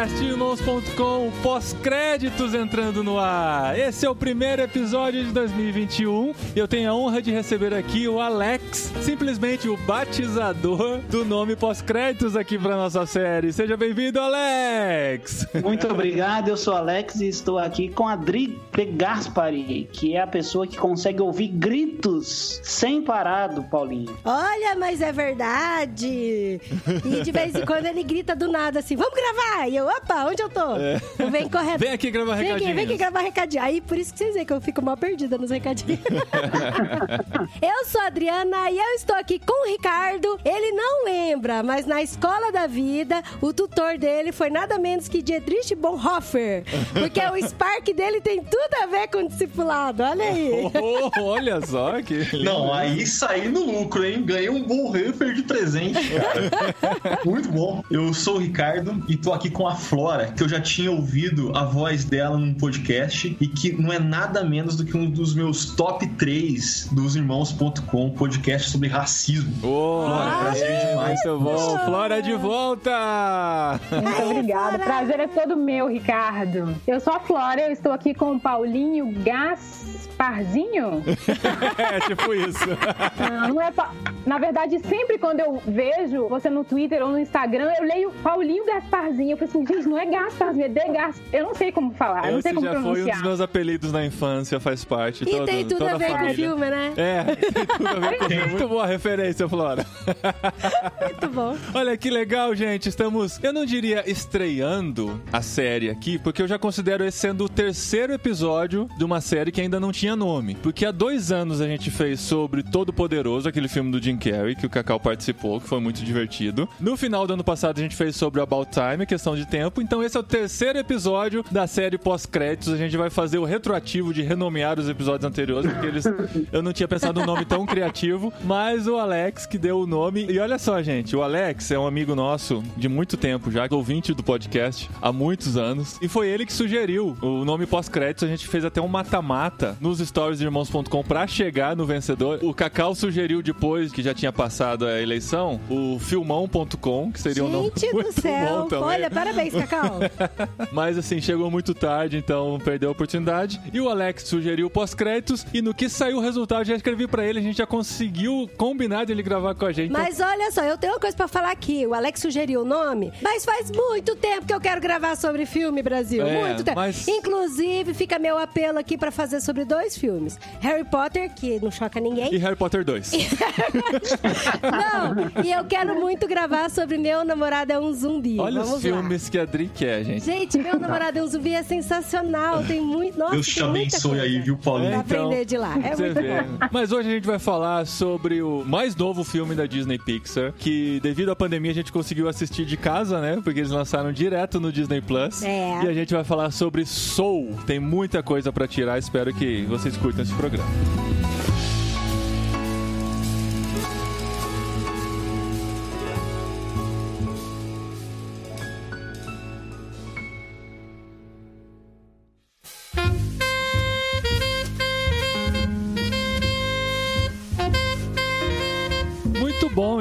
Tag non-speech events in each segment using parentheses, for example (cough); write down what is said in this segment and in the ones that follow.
podcastirmãos.com, pós-créditos entrando no ar. Esse é o primeiro episódio de 2021 e eu tenho a honra de receber aqui o Alex, simplesmente o batizador do nome pós-créditos aqui para nossa série. Seja bem-vindo, Alex! Muito obrigado, eu sou Alex e estou aqui com a Dri Gaspari, que é a pessoa que consegue ouvir gritos sem parar do Paulinho. Olha, mas é verdade! E de vez em quando ele grita do nada assim, vamos gravar! E eu, opa, onde eu tô? É. Vem correto. Vem aqui gravar vem recadinhos. Aqui, vem aqui gravar recadinho. Aí por isso que vocês veem que eu fico mal perdida nos recadinhos. (laughs) eu sou a Adriana e eu estou aqui com o Ricardo. Ele não lembra, mas na escola da vida, o tutor dele foi nada menos que Dietrich Bonhoeffer. Porque o Spark dele tem tudo a ver com o discipulado. Olha aí. (laughs) Oh, olha só que. Lindo. Não, aí saí no lucro, hein? Ganhei um Bonhoeffer de presente, cara. (laughs) Muito bom. Eu sou o Ricardo e tô aqui com a Flora, que eu já tinha ouvido a voz dela num podcast e que não é nada menos do que um dos meus top 3 dos irmãos.com, podcast sobre racismo. Oh, Flora, prazer demais. Muito bom. Flora de volta! Muito obrigada. Prazer é todo meu, Ricardo. Eu sou a Flora, eu estou aqui com o Paulinho Gasparzinho. (laughs) é, tipo isso. Não, não é pa... Na verdade, sempre quando eu vejo você no Twitter ou no Instagram, eu leio Paulinho Gasparzinho. Eu falei assim, gente, não é Gasparzinho, é de Gas. Eu não sei como falar, eu não sei como já pronunciar. foi um dos meus apelidos na infância, faz parte. E todo, tem tudo toda a ver a com o filme, né? É, (laughs) tem tudo a ver com o filme. Muito boa referência, Flora. Muito bom. (laughs) Olha que legal, gente. Estamos, eu não diria estreando a série aqui, porque eu já considero esse sendo o terceiro episódio de uma série que ainda não tinha nome. Porque há dois anos a gente fez sobre Todo Poderoso, aquele filme do Jim Carrey, que o Cacau participou, que foi muito divertido. No final do ano passado a gente fez sobre About Time, questão de tempo. Então esse é o terceiro episódio da série pós-créditos. A gente vai fazer o retroativo de renomear os episódios anteriores, porque eles (laughs) eu não tinha pensado num nome tão criativo, mas o Alex que deu o nome. E olha só, gente, o Alex é um amigo nosso de muito tempo já, ouvinte do podcast há muitos anos, e foi ele que sugeriu o nome pós-créditos. A gente fez até um mata-mata nos stories de irmãos.com pra chegar no vencedor. O Cacau sugeriu depois que já tinha passado a eleição, o filmão.com, que seria gente um nome muito do céu. bom também. Olha, parabéns, Cacau. (laughs) Mas assim, chegou muito tarde, então perdeu a oportunidade. E o Alex sugeriu pós-créditos. E no que saiu o resultado, já escrevi para ele, a gente já conseguiu combinar de ele gravar com a gente. Mas olha só, eu tenho uma coisa para falar aqui. O Alex sugeriu o nome, mas faz muito tempo que eu quero gravar sobre filme, Brasil. É, muito tempo. mas- Inclusive, fica meu apelo aqui para fazer sobre dois filmes: Harry Potter, que não choca ninguém. E Harry Potter 2. (laughs) Não, e eu quero muito gravar sobre Meu Namorado é um Zumbi. Olha Vamos os filmes que a Dri quer, gente. Lá. Gente, Meu Namorado é um Zumbi é sensacional. Tem muito. Nossa, Deus te abençoe aí, viu, Paulinho? Pra Então, aprender de lá. É muito vê. bom. Mas hoje a gente vai falar sobre o mais novo filme da Disney Pixar, que devido à pandemia a gente conseguiu assistir de casa, né? Porque eles lançaram direto no Disney Plus. É. E a gente vai falar sobre Soul. Tem muita coisa pra tirar, espero que vocês curtam esse programa.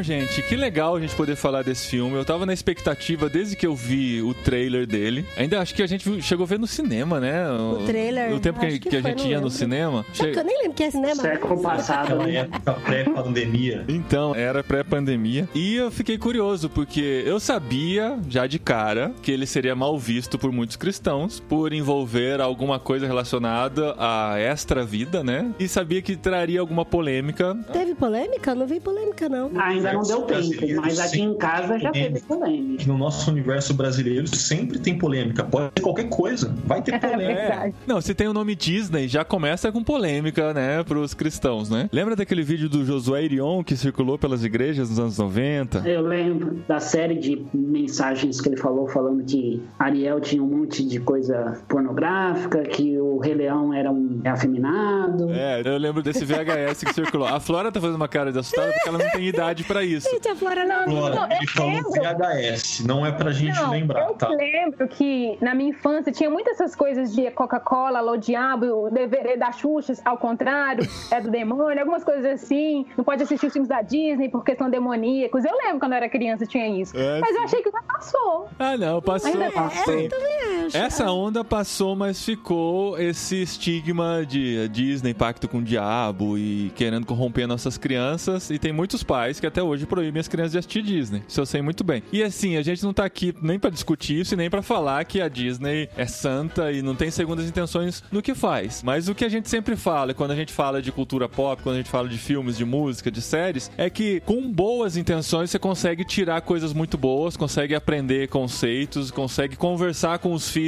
Gente. Que legal a gente poder falar desse filme. Eu tava na expectativa desde que eu vi o trailer dele. Ainda acho que a gente chegou a ver no cinema, né? O trailer, No tempo que, que que a gente ia no cinema. Que eu nem lembro que é cinema. Século passado, né? época pré-pandemia. Então, era pré-pandemia. E eu fiquei curioso, porque eu sabia, já de cara, que ele seria mal visto por muitos cristãos, por envolver alguma coisa relacionada à extra-vida, né? E sabia que traria alguma polêmica. Teve polêmica? Não vi polêmica, não. Ainda não deu tempo, mas aqui em casa já teve polêmica. No nosso universo brasileiro sempre tem polêmica. Pode ser qualquer coisa, vai ter (laughs) polêmica. verdade. Não, se tem o nome Disney, já começa com polêmica, né, pros cristãos, né? Lembra daquele vídeo do Josué Irion que circulou pelas igrejas nos anos 90? Eu lembro da série de mensagens que ele falou, falando que Ariel tinha um monte de coisa pornográfica, que o Rei Leão era um afeminado. É, eu lembro desse VHS que circulou. A Flora tá fazendo uma cara de assustada porque ela não tem idade idade pra isso. Gente, a Flora não. Flora, Não, ele falou. VHS, não é pra gente Não, lembrar, eu tá? lembro que na minha infância tinha muitas essas coisas de Coca-Cola, Alô Diabo, o DVD da Xuxa, ao contrário, é do demônio, algumas coisas assim. Não pode assistir os filmes da Disney porque são demoníacos. Eu lembro quando eu era criança tinha isso. É, Mas eu achei que já passou. Ah, não, passou. Ainda É, passou. eu também acho. Essa onda passou, mas ficou esse estigma de Disney, pacto com o diabo e querendo corromper nossas crianças. E tem muitos pais que até hoje proíbem as crianças de assistir Disney. Isso eu sei muito bem. E assim, a gente não tá aqui nem pra discutir isso e nem pra falar que a Disney é santa e não tem segundas intenções no que faz. Mas o que a gente sempre fala, quando a gente fala de cultura pop, quando a gente fala de filmes, de música, de séries, é que com boas intenções você consegue tirar coisas muito boas, consegue aprender conceitos, consegue conversar com os filhos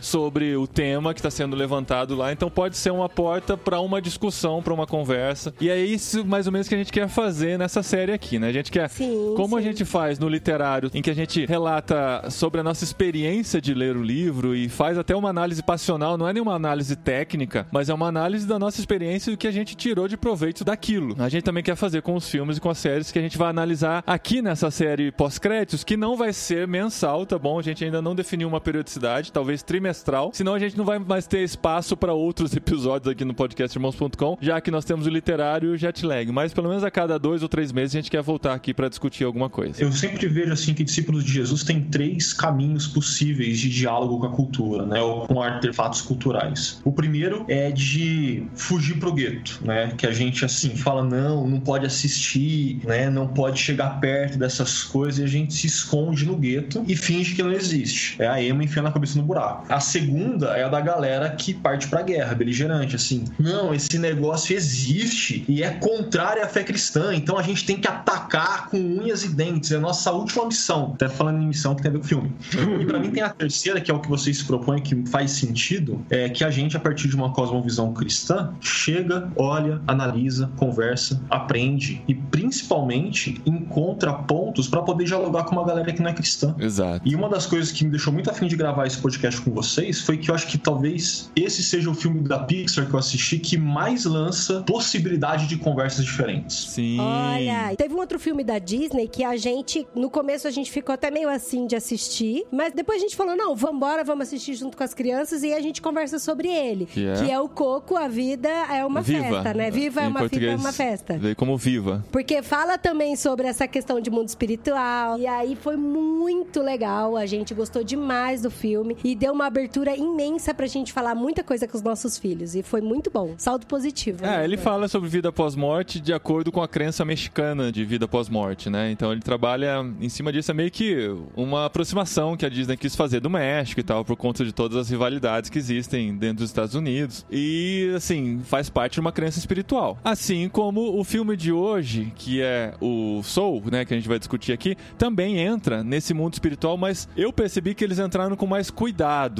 sobre o tema que está sendo levantado lá. Então pode ser uma porta para uma discussão, para uma conversa. E é isso mais ou menos que a gente quer fazer nessa série aqui, né? A gente quer, Sim, como a sim. gente faz no literário, em que a gente relata sobre a nossa experiência de ler o livro e faz até uma análise passional, não é nenhuma análise técnica, mas é uma análise da nossa experiência e do que a gente tirou de proveito daquilo. A gente também quer fazer com os filmes e com as séries que a gente vai analisar aqui nessa série pós-créditos, que não vai ser mensal, tá bom? A gente ainda não definiu uma periodicidade, talvez trimestral, senão a gente não vai mais ter espaço para outros (laughs) episódios aqui no podcast irmãos.com, já que nós temos o literário jet lag. Mas pelo menos a cada dois ou três meses a gente quer voltar aqui para discutir alguma coisa. Eu sempre vejo assim que discípulos de Jesus têm três caminhos possíveis de diálogo com a cultura, né, ou com artefatos culturais. O primeiro é de fugir pro gueto, né, que a gente assim fala não, não pode assistir, né, não pode chegar perto dessas coisas e a gente se esconde no gueto e finge que não existe. É a Ema enfiando a cabeça no buraco. A segunda é a da galera que parte pra guerra, beligerante, assim. Não, esse negócio existe e é contrário à fé cristã, então a gente tem que atacar com unhas e dentes. É a nossa última missão. Até falando em missão que tem a ver com o filme. E pra mim tem a terceira, que é o que vocês se propõem, que faz sentido, é que a gente, a partir de uma cosmovisão cristã, chega, olha, analisa, conversa, aprende e principalmente encontra pontos pra poder dialogar com uma galera que não é cristã. Exato. E uma das coisas que me deixou muito afim de gravar esse podcast com vocês foi que eu acho que talvez esse seja o filme da Pixar que eu assisti que mais lança possibilidade de conversas diferentes. Sim. Olha, teve um outro filme da Disney que a gente, no começo a gente ficou até meio assim de assistir, mas depois a gente falou, não, vambora, vamos assistir junto com as crianças e a gente conversa sobre ele. Que é? o Coco, a vida é uma Viva. festa, né? Viva é Em uma fita, é uma festa. Veio como viva. Porque fala também sobre essa questão de mundo espiritual. E aí foi muito legal. A gente gostou demais do filme. E deu uma abertura imensa pra gente falar muita coisa com os nossos filhos. E foi muito bom. Saldo positivo. né? É, ele fala sobre vida após morte de acordo com a crença mexicana de vida após morte, né? Então ele trabalha em cima disso, é meio que uma aproximação que a Disney quis fazer do México e tal, por conta de todas as rivalidades que existem dentro dos Estados Unidos. E, assim, faz parte de uma crença espiritual. Assim como o filme de hoje, que é o Soul, né, que a gente vai discutir aqui, também entra nesse mundo espiritual, mas eu percebi que eles entraram com mais cuidado,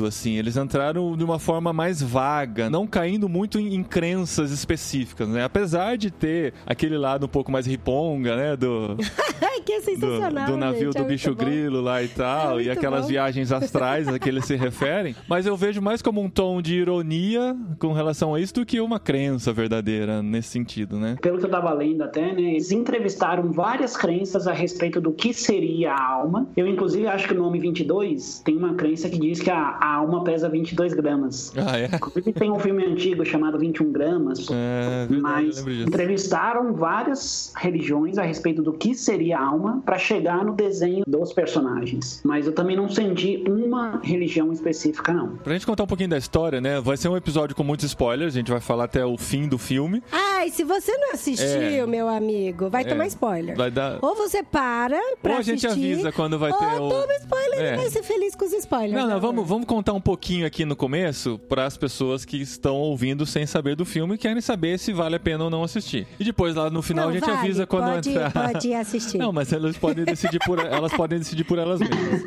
assim, eles entraram de uma forma mais vaga, não caindo muito em, em crenças específicas, né? Apesar de ter aquele lado um pouco mais riponga, né, do, (laughs) que do, sensacional. do navio gente, do é bicho grilo lá e tal, É e aquelas bom. viagens astrais a que eles se referem, (laughs) mas eu vejo mais como um tom de ironia com relação a isso do que uma crença verdadeira nesse sentido, né? Pelo que eu tava lendo até, né? Eles entrevistaram várias crenças a respeito do que seria a alma. Eu, inclusive, acho que no nome 22 tem uma crença que diz que a, a alma pesa 22 gramas. Ah, é? Inclusive, tem um filme antigo chamado 21 gramas. É, verdade, Mas lembro disso. entrevistaram várias religiões a respeito do que seria a alma para chegar no desenho dos personagens. Mas eu também não senti uma religião específica, não. Pra gente contar um pouquinho da história, né? Vai ser um episódio com muitos spoilers, a gente vai falar até o fim do filme. Ai, se você não assistiu, É. meu amigo, vai É. tomar spoiler. Vai dar. Ou você para pra Ou a gente assistir, avisa quando vai ou ter o- toma spoiler É. e vai ser feliz com os spoilers. Não, né, não, vamos, vamos contar um pouquinho aqui no começo para as pessoas que estão ouvindo sem saber do filme e querem saber se vale a pena ou não assistir. E depois lá no final Não, a gente vale, avisa quando pode, entrar. Pode assistir. Não, mas elas podem decidir por elas podem decidir por elas mesmas.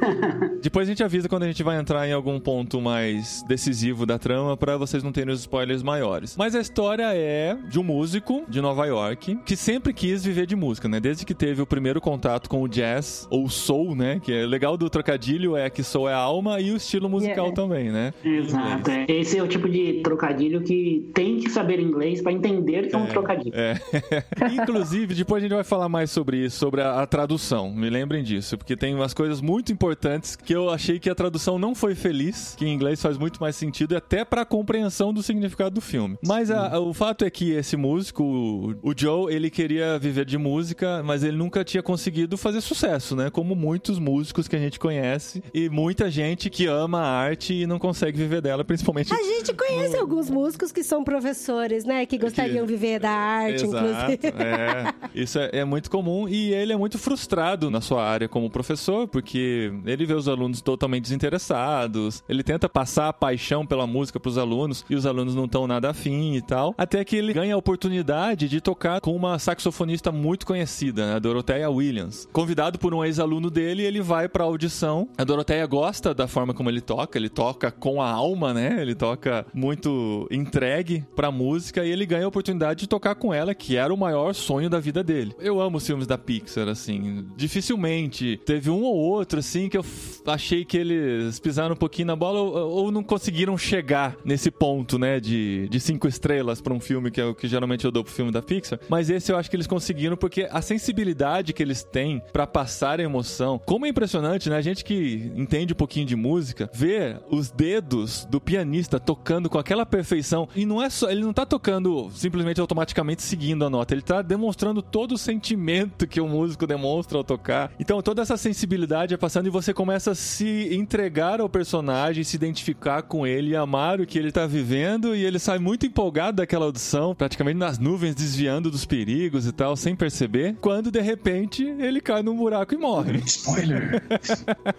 Depois a gente avisa quando a gente vai entrar em algum ponto mais decisivo da trama pra vocês não terem os spoilers maiores. Mas a história é de um músico de Nova York que sempre quis viver de música, né? Desde que teve o primeiro contato com o jazz ou soul, né? Que é legal do trocadilho é que soul é a alma e o estilo musical Yeah. também, né? Exato. é. Esse é o tipo de trocadilho que tem que saber inglês pra entender que é um trocadilho. É. (laughs) Inclusive, depois a gente vai falar mais sobre isso, sobre a, a tradução. Me lembrem disso, porque tem umas coisas muito importantes que eu achei que a tradução não foi feliz, que em inglês faz muito mais sentido, até pra compreensão do significado do filme. Mas a- o fato é que esse músico, o, o Joe, ele queria viver de música, mas ele nunca tinha conseguido fazer sucesso, né? Como muitos músicos que a gente conhece e muita gente que ama a arte e não consegue viver dela, principalmente A gente conhece alguns músicos que são professores, né? Que gostariam de viver da arte, inclusive. É. Isso é, é muito comum e ele é muito frustrado na sua área como professor, porque ele vê os alunos totalmente desinteressados, ele tenta passar a paixão pela música pros alunos e os alunos não estão nada afim e tal, até que ele ganha a oportunidade de tocar com uma saxofonista muito conhecida, né, a Dorothea Williams. Convidado por um ex-aluno dele, ele vai pra audição. A Dorothea gosta da forma como ele toca, ele toca com a alma, né? Ele toca muito entregue pra música e ele ganha a oportunidade de tocar com ela, que era o maior sonho da vida dele. Eu amo os filmes da Pixar, assim. Dificilmente teve um ou outro, assim, que eu achei que eles pisaram um pouquinho na bola ou, ou não conseguiram chegar nesse ponto, né, de, de cinco estrelas pra um filme, que é o que geralmente eu dou pro filme da Pixar. Mas esse eu acho que eles conseguiram porque a sensibilidade que eles têm pra passar a emoção, como é impressionante, né? A gente que entende um pouquinho de música, ver os dedos do pianista tocando com aquela perfeição e não é só, ele não tá tocando simplesmente automaticamente seguindo a nota, ele tá demonstrando todo o sentimento que o músico demonstra ao tocar. Então toda essa sensibilidade é passando e você começa a se entregar ao personagem, se identificar com ele, e amar o que ele tá vivendo e ele sai muito empolgado daquela audição, praticamente nas nuvens desviando dos perigos e tal, sem perceber, quando de repente ele cai num buraco e morre. (laughs) Spoiler!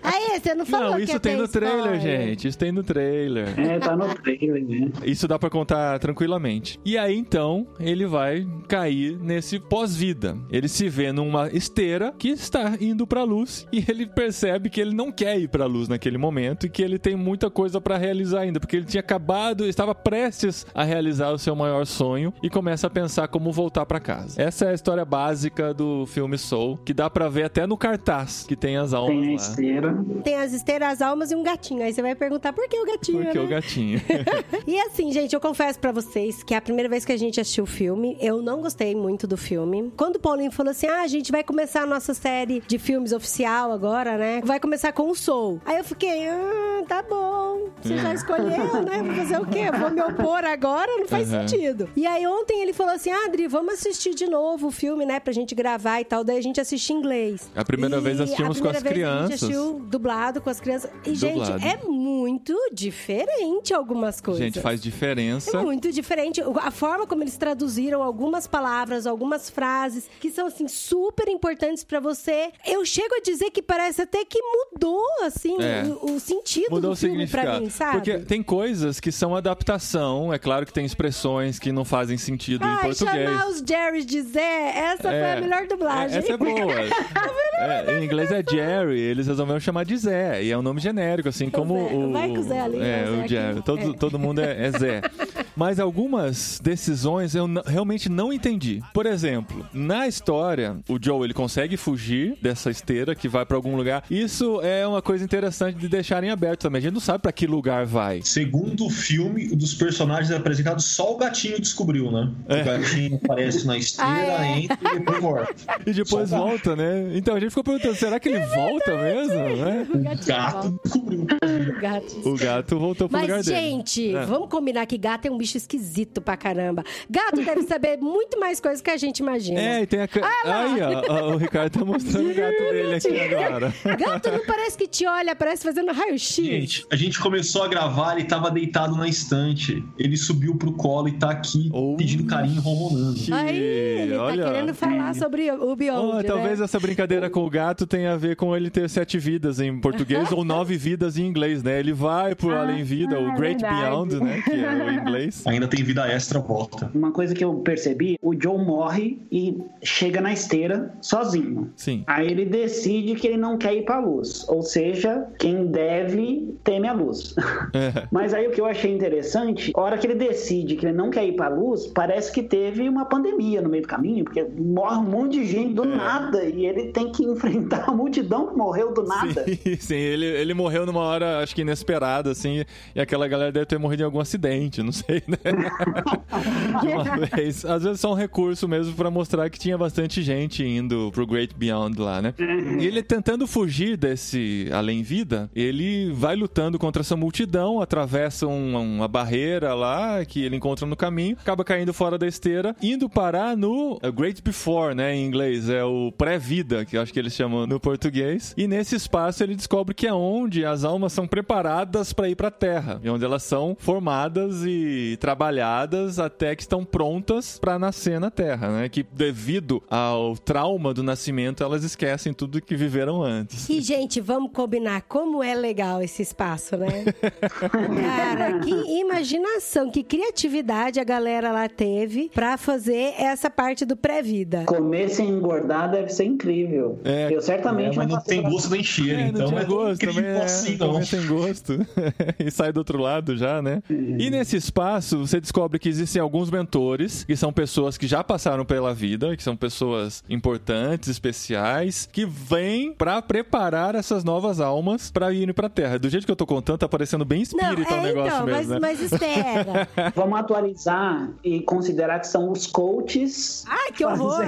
Aí, você não falou Não, que isso ia tem no trailer, spoiler. gente. Isso tem no trailer. É, tá no trailer, né? Isso dá pra contar tranquilamente. E aí então ele vai cair nesse pós-vida. Ele se vê numa esteira que está indo pra luz e ele percebe que ele não quer ir pra luz naquele momento e que ele tem muita coisa pra realizar ainda, porque ele tinha acabado, estava prestes a realizar o seu maior sonho e começa a pensar como voltar pra casa. Essa é a história básica do filme Soul, que dá pra ver até no cartaz que tem as almas Tem a lá. esteira. Tem as esteiras, as almas e um gatinho. Aí você vai perguntar por que o gatinho, Porque né? o gatinho. (laughs) E assim, gente, eu confesso pra vocês que a primeira vez que a gente assistiu o filme, eu não gostei muito do filme. Quando o Paulinho falou assim: ah, a gente vai começar a nossa série de filmes oficial agora, né? Vai começar com o Soul. Aí eu fiquei, ah, tá bom. Você já escolheu, né? Vou fazer o quê? Vou me opor agora? Não faz Uhum. sentido. E aí ontem ele falou assim: ah, Adri, vamos assistir de novo o filme, né? Pra gente gravar e tal. Daí a gente assiste em inglês. A primeira vez assistimos a com as primeira vez A crianças. gente assistiu dublado com as crianças. E, Dublado. gente, é muito diferente algumas coisas. Gente, faz diferença. É muito diferente. A forma como eles traduziram algumas palavras, algumas frases que são assim super importantes pra você. Eu chego a dizer que parece até que mudou assim É. o, o sentido Mudou do o filme pra significado. mim, sabe? Porque tem coisas que são adaptação. É claro que tem expressões que não fazem sentido em português. chamar os Jerrys de Zé, essa foi É. a melhor dublagem. É, essa é boa. (laughs) É, em inglês é Jerry, eles resolveram chamar de Zé. E é um nome genérico, assim como Zé. o. Vai com o Zé ali, É, né, Zé o aqui. Jerry. Todo, É. todo mundo é, é Zé. (laughs) Mas algumas decisões eu n- realmente não entendi. Por exemplo, na história, o Joe ele consegue fugir dessa esteira que vai pra algum lugar. Isso é uma coisa interessante de deixarem aberto também. A gente não sabe pra que lugar vai. Segundo o filme, o dos personagens apresentados, só o gatinho descobriu, né? É. O gatinho aparece na esteira, Ah, é? entra e depois volta. (laughs) E depois Só volta, né? Então a gente ficou perguntando, será que ele volta mesmo? Né? O gato volta. descobriu. O gato. (laughs) O gato voltou pro lugar Mas, dele. gente, É. vamos combinar que gato é um bicho esquisito pra caramba. Gato deve saber muito mais coisas que a gente imagina. É, e tem a. ca- Aí, ó, ó, o Ricardo tá mostrando o gato dele aqui agora. Gato não parece que te olha, parece fazendo raio-x. Gente, a gente começou a gravar, ele tava deitado na estante. Ele subiu pro colo e tá aqui Oh. pedindo carinho, ronronando. Aí, ele Olha. tá querendo falar sobre o Beyond, Oh, talvez né? essa brincadeira com o gato tenha a ver com ele ter sete vidas em português (laughs) ou nove vidas em inglês, né? Ele vai pro Ah, além vida, o é Great verdade. Beyond, né? Que é o inglês. (laughs) Ainda tem vida extra volta. Uma coisa que eu percebi, o Joe morre e chega na esteira sozinho. Sim. Aí ele decide que ele não quer ir pra luz. Ou seja, quem deve teme a luz. (laughs) É. Mas aí o que eu achei interessante, a hora que ele decide que ele não quer ir pra luz, parece que teve uma pandemia no meio do caminho, porque morre um monte de gente do nada e ele tem que (laughs) enfrentar a multidão que morreu do nada. Sim, sim, ele, ele morreu numa hora, acho que inesperada, assim, e aquela galera deve ter morrido em algum acidente, não sei, né? (laughs) De uma vez. Às vezes só um recurso mesmo pra mostrar que tinha bastante gente indo pro Great Beyond lá, né? E ele tentando fugir desse além-vida, ele vai lutando contra essa multidão, atravessa um- uma barreira lá que ele encontra no caminho, acaba caindo fora da esteira, indo parar no Great Before, né, em inglês, é o pré-vida, que eu acho que eles chamam no português. E nesse espaço ele descobre que é onde as almas são preparadas para ir para a Terra, e onde elas são formadas e trabalhadas até que estão prontas para nascer na Terra, né? Que devido ao trauma do nascimento, elas esquecem tudo que viveram antes. E, gente, vamos combinar como é legal esse espaço, né? (laughs) Cara, que imaginação, que criatividade a galera lá teve pra fazer essa parte do pré-vida. Comer sem engordar deve ser incrível. É, eu certamente É, mas não passei tem gosto nem cheiro, É, então não é gosto incrível (laughs) é, assim, não. também tem gosto. (laughs) e sai do outro lado já, né? E nesse espaço, você descobre que existem alguns mentores, que são pessoas que já passaram pela vida, que são pessoas importantes, especiais, que vêm pra preparar essas novas almas pra irem pra Terra. Do jeito que eu tô contando, tá parecendo bem Não, espírita o é negócio então, mas, mesmo, né? mas espera. (laughs) Vamos atualizar e considerar que são os coaches. Ai, que horror!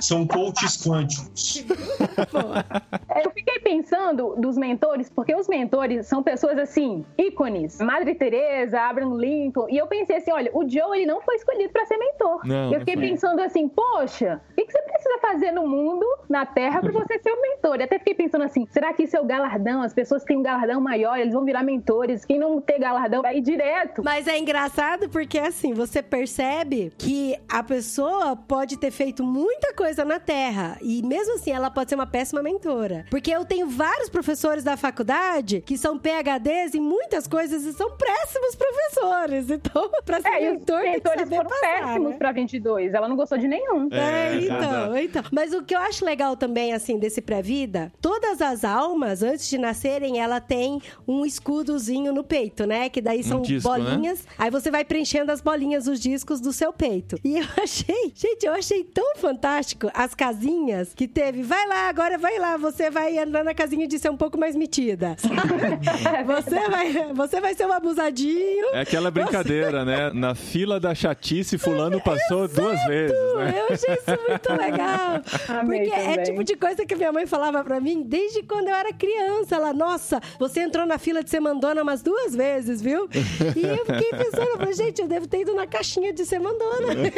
São coaches quânticos. (laughs) Eu fiquei pensando dos mentores, porque os mentores são pessoas assim, ícones. Madre Teresa, Abraham Lincoln. E eu pensei assim, olha, o Joe ele não foi escolhido para ser mentor. Não, eu fiquei não pensando assim, poxa, o que que você precisa fazer no mundo, na Terra, para você ser um mentor? E até fiquei pensando assim, será que isso é o galardão? As pessoas que têm um galardão maior, eles vão virar mentores. Quem não ter galardão vai ir direto. Mas é engraçado porque, assim, você percebe que a pessoa pode ter feito muita coisa na Terra e, mesmo assim, ela pode ser uma péssima mentora. Porque eu tenho vários professores da faculdade que são PHDs em muitas coisas e são péssimos professores. (laughs) Então, pra ser É, e mentor, tem que saber foram passar, péssimos né? pra 22. Ela não gostou de nenhum. É, É, então, então. Mas o que eu acho legal também, assim, desse pré-vida, todas as almas, antes de nascerem, ela tem um escudozinho no peito, né? Que daí são disco, né? bolinhas. Aí você vai preenchendo as bolinhas, os discos do seu peito. E eu (laughs) achei, gente, eu achei tão fantástico as casinhas que teve. Vai lá, agora vai lá, você vai andar na casinha de ser um pouco mais metida. (laughs) você, vai, você vai ser um abusadinho. É aquela brincadeira, né? Na fila da chatice, fulano passou duas vezes, né? Eu achei isso muito legal. Amei Porque é também. tipo de coisa que minha mãe falava pra mim desde quando eu era criança. Ela, nossa, você entrou na fila de ser mandona umas duas vezes, viu? E eu fiquei pensando, eu falei, gente, eu devo ter ido na caixinha de ser mandona. (laughs)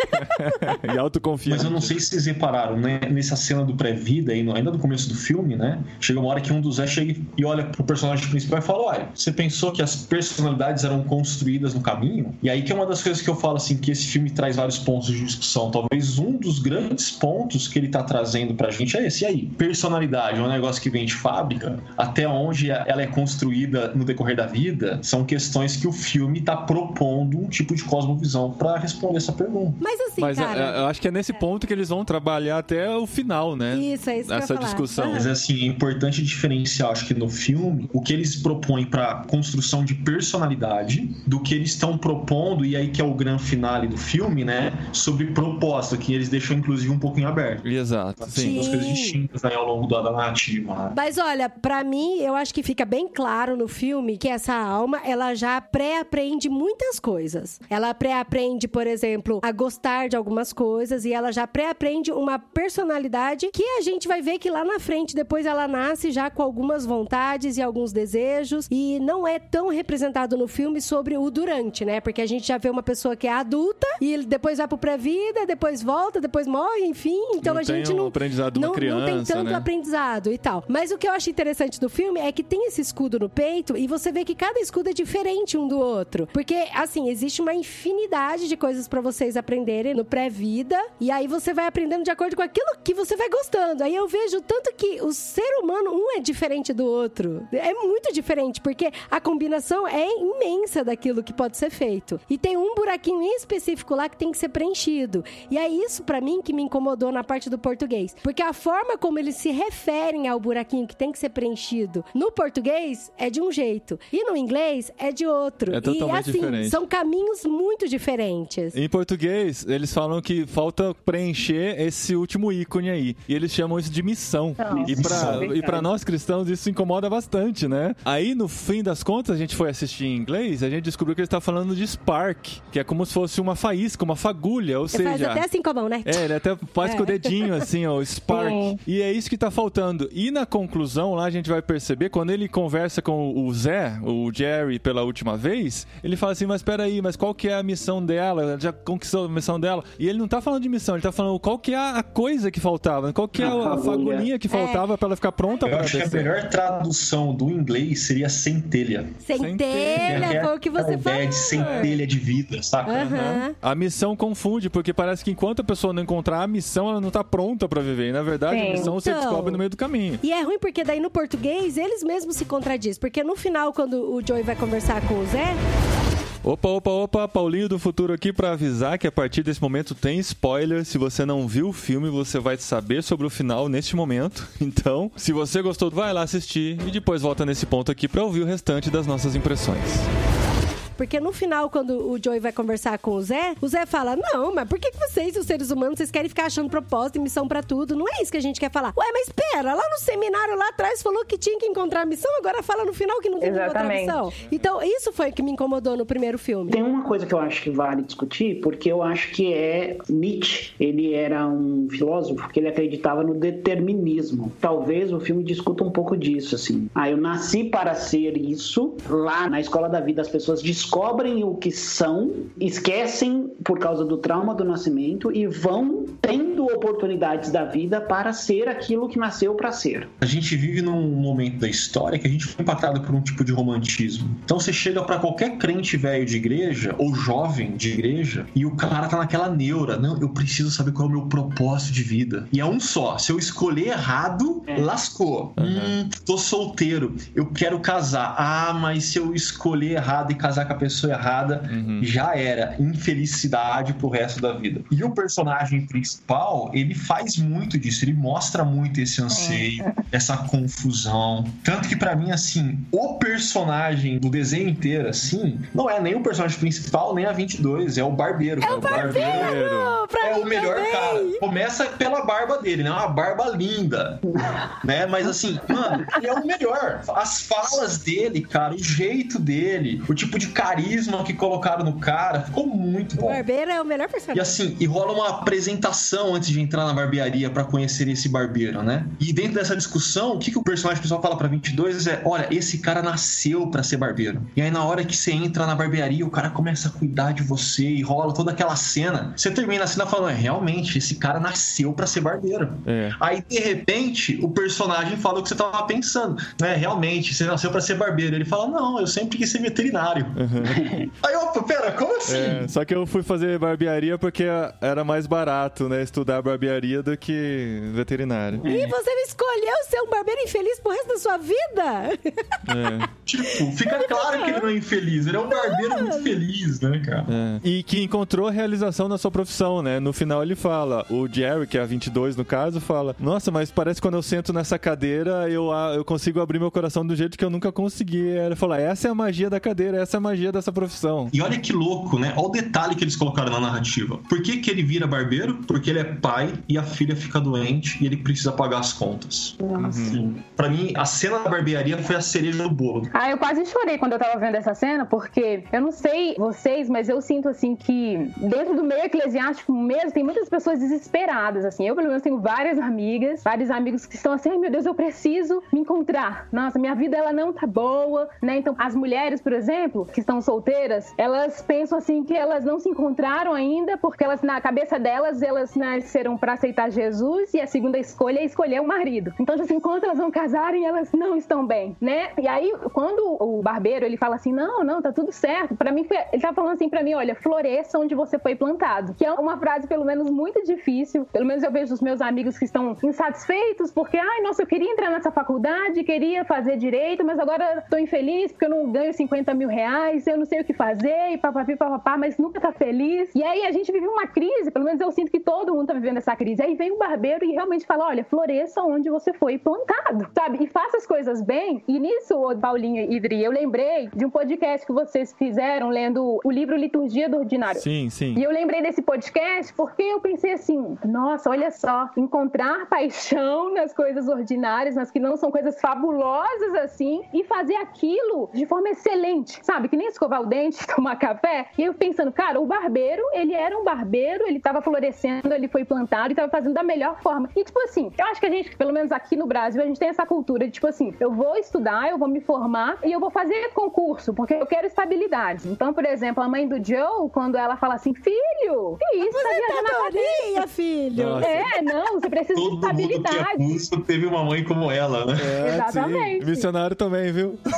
E autoconfiança. Mas eu não sei se vocês repararam, né? Nessa cena do pré-vida, ainda no começo do filme, né? Chega uma hora que um dos Zé chega e olha pro personagem principal e fala: Olha, você pensou que as personalidades eram construídas no caminho? E aí que é uma das coisas que eu falo assim, que esse filme traz vários pontos de discussão. Talvez um dos grandes pontos que ele tá trazendo pra gente é esse. E aí, personalidade é um negócio que vem de fábrica, até onde ela é construída no decorrer da vida, são questões que o filme tá propondo um tipo de cosmovisão pra responder essa pergunta. Mas assim, Mas cara. é, eu acho que é nesse ponto que eles vão trabalhar até o final, né? Isso, é isso que eu ia Essa falar. discussão. Mas assim, é importante diferenciar, acho que no filme, o que eles propõem para construção de personalidade do que eles estão propondo, e aí que é o grande finale do filme, né? Sobre proposta, que eles deixam inclusive um pouquinho aberto. Exato, sim. São duas coisas distintas aí ao longo da, da narrativa. né? Mas olha, pra mim, eu acho que fica bem claro no filme que essa alma, ela já pré-aprende muitas coisas. Ela pré-aprende, por exemplo, a gostar de algumas coisas e ela já pré-aprende uma personalidade que a gente vai ver que lá na frente, depois ela nasce já com algumas vontades e alguns desejos e não é tão representado no filme sobre o durante, né? Porque a gente já vê uma pessoa que é adulta e depois vai pro pré-vida, depois volta, depois morre, enfim. Então Não a gente não aprendizado de uma não, não tem criança, tanto né? aprendizado e tal. Mas o que eu acho interessante do filme é que tem esse escudo no peito e você vê que cada escudo é diferente um do outro. Porque, assim, existe uma infinidade de coisas pra vocês aprenderem no pré-vida. E aí você vai aprendendo de acordo com aquilo que você vai gostando. Aí eu vejo tanto que o ser humano, um é diferente do outro. É muito diferente, porque a combinação é imensa daquilo que pode ser feito. E tem um buraquinho em específico lá que tem que ser preenchido. E é isso, para mim, que me incomodou na parte do português. Porque a forma como eles se referem ao buraquinho que tem que ser preenchido no português é de um jeito. E no inglês é de outro. É totalmente e assim, diferente. são caminhos muito diferentes. Em português, eles falam que falta preencher esse último ícone aí. E eles chamam isso de missão. Então, e, e pra nós cristãos isso incomoda bastante, né? Aí, no fim das contas, a gente foi assistir em inglês, a gente descobriu que ele está falando de spark, que é como se fosse uma faísca, uma fagulha, ou faz seja... até assim com a mão, né? É, ele até faz É. com o dedinho, assim, ó, o Spark. Sim. E é isso que tá faltando. E na conclusão, lá a gente vai perceber, quando ele conversa com o Zé, o Jerry, pela última vez, ele fala assim, mas peraí, mas qual que é a missão dela? Ela já conquistou a missão dela. E ele não tá falando de missão, ele tá falando qual que é a coisa que faltava, qual que é A a, fagulha. fagulhinha que faltava pra ela ficar pronta Eu pra acho que a descer. melhor tradução do inglês seria centelha. Centelha, foi o que você falou. de centelha de vida, saca? Aham. A missão confunde, porque parece que enquanto a pessoa não encontrar a missão, ela não tá pronta pra viver. E na verdade, a Sim. missão você Então. descobre no meio do caminho. E é ruim porque daí no português eles mesmos se contradizem. Porque no final, quando o Joey vai conversar com o Zé, Opa, opa, opa, Paulinho do Futuro aqui pra avisar que a partir desse momento tem spoiler. Se você não viu o filme, você vai saber sobre o final neste momento. (laughs) Então, se você gostou, vai lá assistir e depois volta nesse ponto aqui pra ouvir o restante das nossas impressões. Porque no final, quando o Joey vai conversar com o Zé, o Zé fala: Não, mas por que, vocês, os seres humanos, vocês querem ficar achando propósito e missão pra tudo? Não é isso que a gente quer falar. Ué, mas pera, lá no seminário lá atrás falou que tinha que encontrar a missão, agora fala no final que não tem que encontrar a Exatamente. missão. Então, isso foi o que me incomodou no primeiro filme. Tem uma coisa que eu acho que vale discutir, porque eu acho que é Nietzsche. Ele era um filósofo que ele acreditava no determinismo. Talvez o filme discuta um pouco disso, assim. Ah, eu nasci para ser isso. Lá na escola da vida as pessoas descobrem o que são, esquecem por causa do trauma do nascimento e vão tendo oportunidades da vida para ser aquilo que nasceu para ser. A gente vive num momento da história que a gente foi impactado por um tipo de romantismo. Então você chega pra qualquer crente velho de igreja ou jovem de igreja e o cara tá naquela neura, não, eu preciso saber qual é o meu propósito de vida. E é um só, se eu escolher errado, lascou. Hum, tô solteiro, eu quero casar. Ah, mas se eu escolher errado e casar com a pessoa errada, já era infelicidade pro resto da vida. E o personagem principal, ele faz muito disso, ele mostra muito esse anseio, essa confusão. Tanto que pra mim, assim, o personagem do desenho inteiro, assim, não é nem o personagem principal, nem a 22, é o barbeiro. É o barbeiro! Pra é mim o melhor também. cara. Começa pela barba dele, né? Uma barba linda. (laughs) né? Mas assim, mano, ele é o melhor. As falas dele, cara, o jeito dele, o tipo de carisma que colocaram no cara, ficou muito O bom. barbeiro é o melhor E personagem. assim, e rola uma apresentação antes de entrar na barbearia pra conhecer esse barbeiro, né? E dentro dessa discussão, o que, que o personagem principal fala pra 22 é: olha, esse cara nasceu pra ser barbeiro. E aí na hora que você entra na barbearia, o cara começa a cuidar de você e rola toda aquela cena. Você termina a cena falando: é, realmente, esse cara nasceu pra ser barbeiro. É. Aí de repente, o personagem fala o que você tava pensando, né? Realmente, você nasceu pra ser barbeiro. Ele fala: não, eu sempre quis ser veterinário. Aí, opa, pera, como assim? É, só que eu fui fazer barbearia porque era mais barato, né? Estudar barbearia do que veterinário. E você escolheu ser um barbeiro infeliz pro resto da sua vida? É, Tipo, fica claro que ele não é infeliz. Ele é um barbeiro muito feliz, né, cara? é. E que encontrou a realização na sua profissão, né? No final ele fala, o Jerry, que é a 22 no caso, fala: Nossa, mas parece que quando eu sento nessa cadeira eu, eu consigo abrir meu coração do jeito que eu nunca consegui. Ele falou: Essa é a magia da cadeira, essa é a magia dessa profissão. E olha que louco, né? Olha o detalhe que eles colocaram na narrativa. Por que, que ele vira barbeiro? Porque ele é pai e a filha fica doente e ele precisa pagar as contas. Uhum. Pra mim, a cena da barbearia foi a cereja do bolo. Ah, eu quase chorei quando eu tava vendo essa cena, porque eu não sei vocês, mas eu sinto assim que dentro do meio eclesiástico mesmo tem muitas pessoas desesperadas, assim. Eu, pelo menos, tenho várias amigas, vários amigos que estão assim, ai meu Deus, eu preciso me encontrar. Nossa, minha vida ela não tá boa, né? Então, as mulheres, por exemplo, que estão solteiras, elas pensam assim que elas não se encontraram ainda, porque elas, na cabeça delas, elas apareceram para aceitar Jesus e a segunda escolha é escolher o marido. Então, assim, quando elas vão casarem, elas não estão bem, né? E aí, quando o barbeiro ele fala assim, não, não, tá tudo certo. Para mim, foi, ele tá falando assim para mim, olha, floresça onde você foi plantado, que é uma frase pelo menos muito difícil. Pelo menos eu vejo os meus amigos que estão insatisfeitos porque, ai, nossa, eu queria entrar nessa faculdade, queria fazer direito, mas agora tô infeliz porque eu não ganho 50 mil reais, eu não sei o que fazer, e papapi, papapá, mas nunca tá feliz. E aí a gente vive uma crise, pelo menos eu sinto que todo mundo tá vivendo essa crise. Aí vem o barbeiro e realmente fala: olha, floresça onde você foi plantado, sabe? E faça as coisas bem. E nisso, Paulinho e Idri, eu lembrei de um podcast que vocês fizeram lendo o livro Liturgia do Ordinário. Sim, sim. E eu lembrei desse podcast porque eu pensei assim: nossa, olha só, encontrar paixão nas coisas ordinárias, nas que não são coisas fabulosas assim, e fazer aquilo de forma excelente, sabe? Que nem escovar o dente, (laughs) tomar café. E eu pensando, cara, o barbeiro, ele era um barbeiro, ele tava florescendo, ele foi plantado e tava fazendo da melhor forma. E, tipo assim, eu acho que a gente, pelo menos aqui no Brasil, a gente tem essa cultura de, tipo assim, eu vou estudar, eu vou me formar e eu vou fazer concurso, porque eu quero estabilidade. Então, por exemplo, a mãe do Joe, quando ela fala assim, filho, que isso? Tá Você viajando tá na dorinha, filho. Nossa. É, não, você precisa de Todo mundo que é estabilidade. russo teve uma mãe como ela, né? É, Exatamente. sim. Missionário também, viu? (laughs)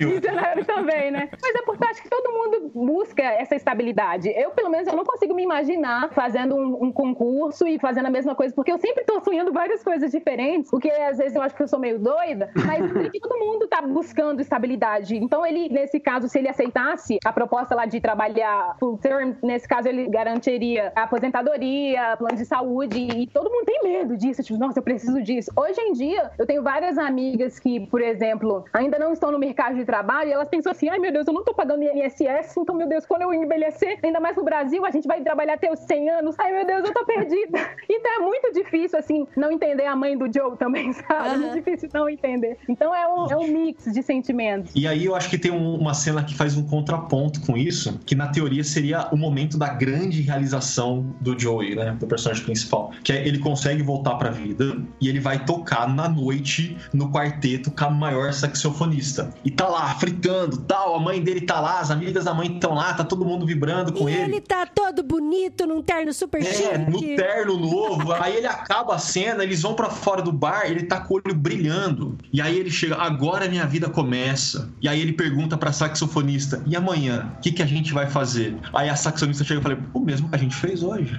Missionário também, né? Mas é porque eu acho que todo mundo busca essa estabilidade. Eu, pelo menos, eu não consigo me imaginar fazendo um, um concurso e fazendo a mesma coisa, porque eu sempre tô sonhando várias coisas diferentes, porque às vezes eu acho que eu sou meio doida, mas todo mundo tá buscando estabilidade. Então, ele, nesse caso, se ele aceitasse a proposta lá de trabalhar full term, nesse caso, ele garantiria a aposentadoria, plano de saúde, e todo mundo tem medo disso, tipo, nossa, eu preciso disso. Hoje em dia, eu tenho várias amigas que, por exemplo, ainda não estão no mercado de trabalho e elas pensam assim, ai meu Deus, eu não tô pagando INSS, então, meu Deus, quando eu envelhecer, ainda mais no Brasil, a gente vai trabalhar até os 100 anos, ai meu Deus, eu tô perdida. (laughs) Então é muito difícil, assim, não entender a mãe do Joe também, (laughs) sabe? É muito difícil não entender. Então é um, é um mix de sentimentos. E aí eu acho que tem um- uma cena que faz um contraponto com isso, que na teoria seria o momento da grande realização do Joey, né, do personagem principal, que é ele consegue voltar pra vida e ele vai tocar na noite no quarteto com a maior saxofonista. E tá lá fritando, tal, a mãe dele tá lá, as amigas da mãe estão lá, tá todo mundo vibrando com E ele tá todo bonito num terno super É, no chique. terno novo. Aí ele acaba a cena, eles vão pra fora do bar, ele tá com o olho brilhando. E aí ele chega, agora minha vida começa. E aí ele pergunta pra saxofonista, e amanhã, o que, que a gente vai fazer? Aí a saxofonista chega e fala, o mesmo que a gente fez hoje.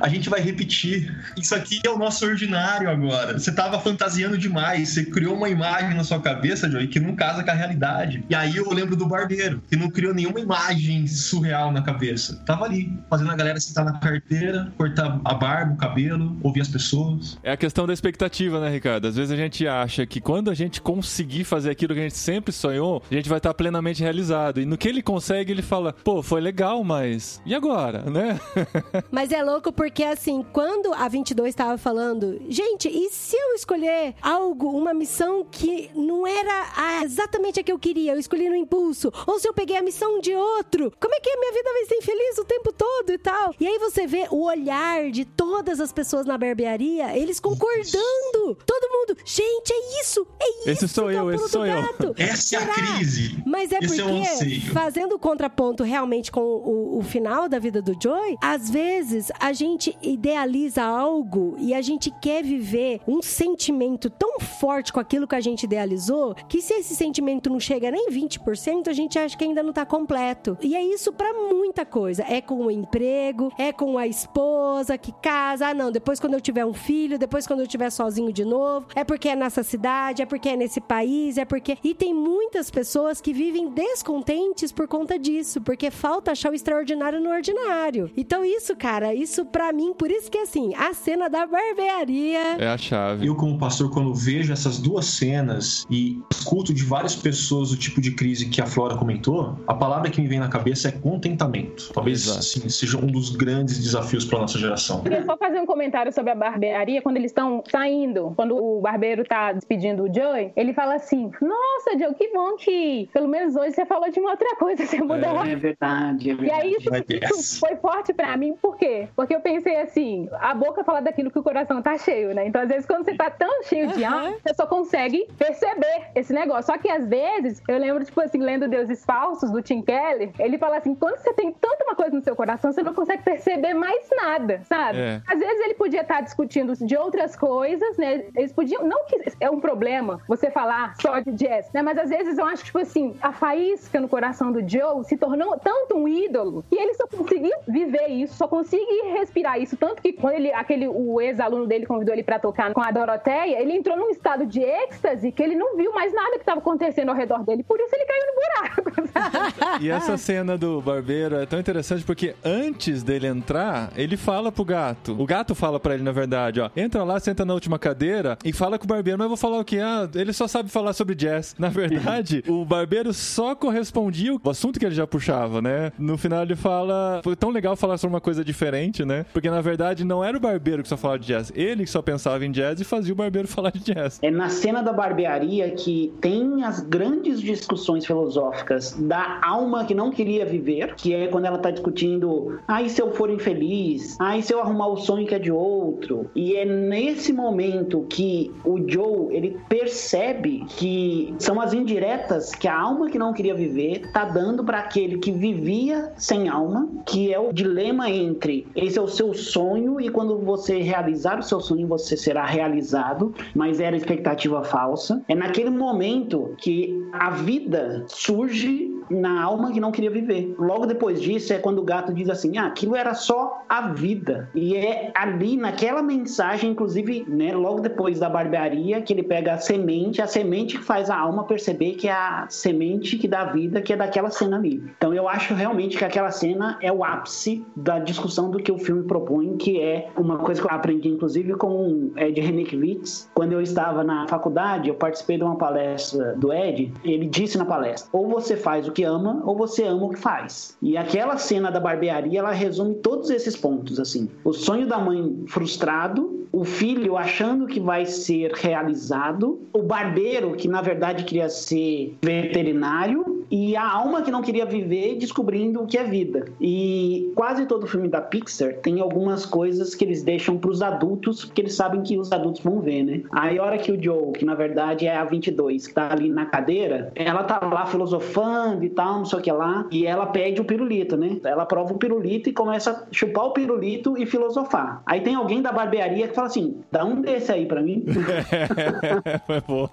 A gente vai repetir. Isso aqui é o nosso ordinário agora. Você tava fantasiando demais. Você criou uma imagem na sua cabeça, Joey, que não casa com a realidade. E aí eu lembro do barbeiro, que não criou nenhuma imagem surreal na cabeça. Tava ali, fazendo a galera sentar na carteira, cortar a barba, o cabelo, ouvir as pessoas. É a questão da expectativa, né, Ricardo? Às vezes a gente acha que quando a gente conseguir fazer aquilo que a gente sempre sonhou, a gente vai estar plenamente realizado. E no que ele consegue, ele fala, pô, foi legal, mas. E agora, né? (laughs) Mas é louco porque, assim, quando a 22 tava falando, gente, e se eu escolher algo, uma missão que não era a- exatamente a que eu queria, eu escolhi no impulso, ou se eu peguei a missão de outro, como é que a minha vida vai ser infeliz o tempo todo e tal? E aí você vê o olhar de todas as pessoas na barbearia, eles concordando. Todo mundo, gente, é isso, é isso. Esse sou é eu, esse sou eu. (laughs) Essa é a crise. Mas é Esse é porque, anseio. fazendo o contraponto realmente com o, o final da vida do Joy, às vezes a gente idealiza algo e a gente quer viver um sentimento tão forte com aquilo que a gente idealizou que se esse sentimento não chega nem 20%, a gente acha que ainda não tá completo. E é isso pra muita coisa. É com o emprego, é com a esposa que casa. Ah, não, depois quando eu tiver um filho, depois quando eu estiver sozinho de novo, é porque é nessa cidade, é porque é nesse país, é porque. E tem muitas pessoas que vivem descontentes por conta disso, porque falta achar o extraordinário no ordinário. Então, isso, cara, isso pra mim, por isso que assim, a cena da barbearia. É a chave. Eu, como pastor, quando vejo essas duas cenas e escuto de várias pessoas o tipo de crise que a Flora comentou, a palavra que me vem na cabeça é contentamento. Talvez assim, seja um dos grandes desafios para nossa geração. Queria só fazer um comentário sobre a barbearia, quando eles estão saindo, quando o barbeiro tá despedindo o Joey, ele fala assim: Nossa, Joe, que bom que pelo menos hoje você falou de uma outra coisa, você mudou É. É verdade, é E verdade. aí isso, isso foi forte pra mim, por quê? Porque Porque eu pensei assim, a boca fala daquilo que o coração tá cheio, né? Então, às vezes, quando você tá tão cheio de alma, você só consegue perceber esse negócio. Só que, às vezes, eu lembro, tipo assim, lendo Deuses Falsos, do Tim Keller, ele fala assim, quando você tem tanta uma coisa no seu coração, você não consegue perceber mais nada, sabe? É. Às vezes ele podia estar discutindo de outras coisas, né? Eles podiam, não que é um problema você falar só de jazz, né? Mas às vezes eu acho, tipo assim, a faísca no coração do Joe se tornou tanto um ídolo que ele só conseguiu viver isso, só conseguiu respirar isso. Tanto que quando ele, aquele, o ex-aluno dele convidou ele pra tocar com a Doroteia, ele entrou num estado de êxtase que ele não viu mais nada que estava acontecendo ao redor dele. Por isso ele caiu no buraco? (laughs) E essa cena do barbeiro é tão interessante porque antes dele entrar, ele fala pro gato. O gato fala pra ele, na verdade, ó. Entra lá, senta na última cadeira e fala com o barbeiro. Mas eu vou falar o quê? Ah, ele só sabe falar sobre jazz. Na verdade, o barbeiro só correspondia o assunto que ele já puxava, né? No final ele fala. Foi tão legal falar sobre uma coisa diferente, né? Porque na verdade não era o barbeiro que só falava de jazz. Ele que só pensava em jazz e fazia o barbeiro (laughs) falar de jazz. É na cena da barbearia que tem as grandes discussões filosóficas da alma que não queria viver, que é quando ela tá discutindo, ah, e se eu for infeliz? Ah, e se eu arrumar o sonho que é de outro? E é nesse momento que o Joe, ele percebe que são as indiretas que a alma que não queria viver tá dando para aquele que vivia sem alma, que é o dilema entre esse é o seu sonho e quando você realizar o seu sonho você será realizado, mas era expectativa falsa. É naquele momento que a vida surge na alma que não queria viver. Logo depois disso é quando o gato diz assim: ah, aquilo era só a vida. E é ali naquela mensagem, inclusive, né, logo depois da barbearia, que ele pega a semente, a semente que faz a alma perceber que é a semente que dá vida, que é daquela cena ali. Então eu acho realmente que aquela cena é o ápice da discussão do que o filme propõe, que é uma coisa que eu aprendi, inclusive, com Ed Renekiewicz. Quando eu estava na faculdade, eu participei de uma palestra do Ed, ele disse na palestra: ou você faz o que ama, ou você ama o que faz. E aquela cena da barbearia, ela resume todos esses pontos, assim. O sonho da mãe frustrado, o filho achando que vai ser realizado, o barbeiro que na verdade queria ser veterinário e a alma que não queria viver descobrindo o que é vida. E quase todo filme da Pixar tem algumas coisas que eles deixam para os adultos, porque eles sabem que os adultos vão ver, né? Aí a hora que o Joe, que na verdade é a 22, que tá ali na cadeira, ela tá lá filosofando e tal, não sei o que lá, e ela pede o pirulito, né? Ela prova o pirulito e começa a chupar o pirulito e filosofar. Aí tem alguém da barbearia que fala assim: dá um desse aí pra mim. (laughs) Foi boa.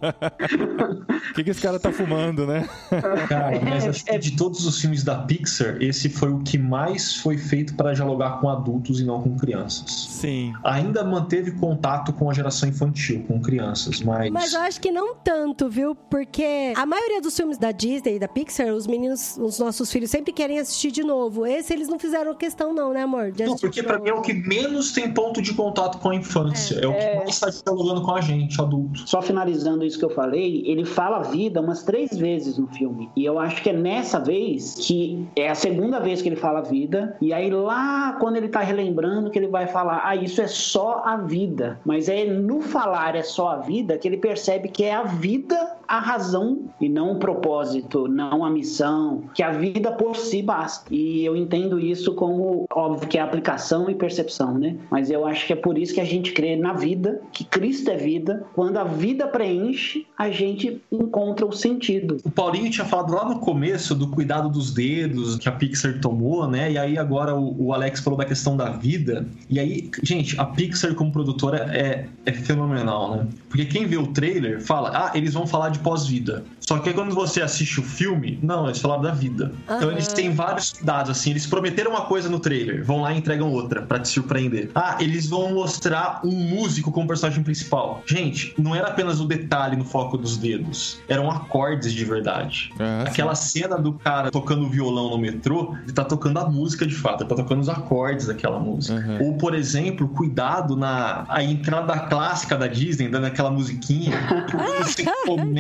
O (laughs) que, que esse cara tá fumando, né? (laughs) Cara, mas acho que de todos os filmes da Pixar, esse foi o que mais foi feito para dialogar com adultos e não com crianças. Sim. Ainda manteve contato com a geração infantil, com crianças, mas. Mas eu acho que não tanto, viu? Porque a maioria dos filmes da Disney e da Pixar, os meninos, os nossos filhos sempre querem assistir de novo. Esse eles não fizeram questão, não, né, amor? De Não, porque novo. mim é o que menos tem ponto de contato com a infância. É, o que mais está dialogando com a gente, adulto. Só finalizando isso que eu falei, ele fala vida umas três vezes no filme. E eu acho que é nessa vez que é a segunda vez que ele fala vida. E aí lá quando ele tá relembrando que ele vai falar, ah, isso é só a vida. Mas é no falar é só a vida que ele percebe que é a vida a razão e não o propósito, não a missão, que a vida por si basta. E eu entendo isso como, óbvio, que é aplicação e percepção, né? Mas eu acho que é por isso que a gente crê na vida, que Cristo é vida. Quando a vida preenche, a gente encontra o sentido. O Paulinho tinha falado lá no começo do cuidado dos dedos que a Pixar tomou, né? E aí agora o, Alex falou da questão da vida. E aí, gente, a Pixar como produtora é, é fenomenal, né? Porque quem vê o trailer fala, ah, eles vão falar de pós-vida. Só que aí quando você assiste o filme, não, eles falaram da vida. Então Aham. eles têm vários cuidados, assim. Eles prometeram uma coisa no trailer, vão lá e entregam outra pra te surpreender. Ah, eles vão mostrar um músico como personagem principal. Gente, não era apenas o detalhe no foco dos dedos, eram acordes de verdade. É, Aquela cena do cara tocando violão no metrô, ele tá tocando a música de fato, ele tá tocando os acordes daquela música. Uhum. Ou, por exemplo, cuidado na a entrada clássica da Disney, dando aquela musiquinha. E (laughs) você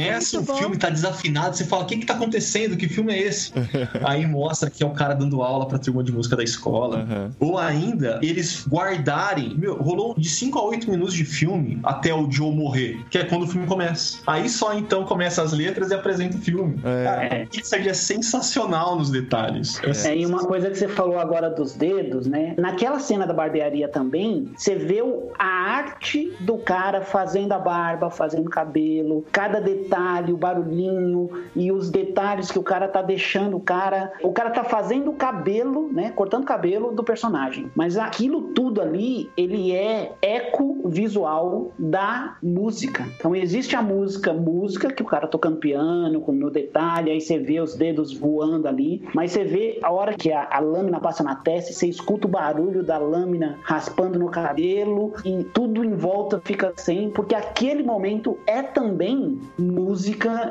começa Muito o bom. filme, tá desafinado, você fala, o que que tá acontecendo? Que filme é esse? (laughs) Aí mostra que é o cara dando aula pra turma de música da escola. Aham. Ou ainda, eles guardarem. Meu, rolou de 5 a 8 minutos de filme até o Joe morrer, que é quando o filme começa. Aí só então começa as letras e apresenta o filme. É. Cara, isso aí é sensacional nos detalhes. É, e uma coisa que você falou agora dos dedos, né? Naquela cena da barbearia também, você vê a arte do cara fazendo a barba, fazendo o cabelo, cada detalhe, o barulhinho e os detalhes que o cara tá deixando o cara. O cara tá fazendo o cabelo, né? Cortando o cabelo do personagem. Mas aquilo tudo ali, ele é eco visual da música. Então existe a música, música, que o cara tocando piano, com no detalhe, aí você vê os dedos voando ali, mas você vê a hora que a, a lâmina passa na testa, você escuta o barulho da lâmina raspando no cabelo e tudo em volta fica sem, porque aquele momento é também música,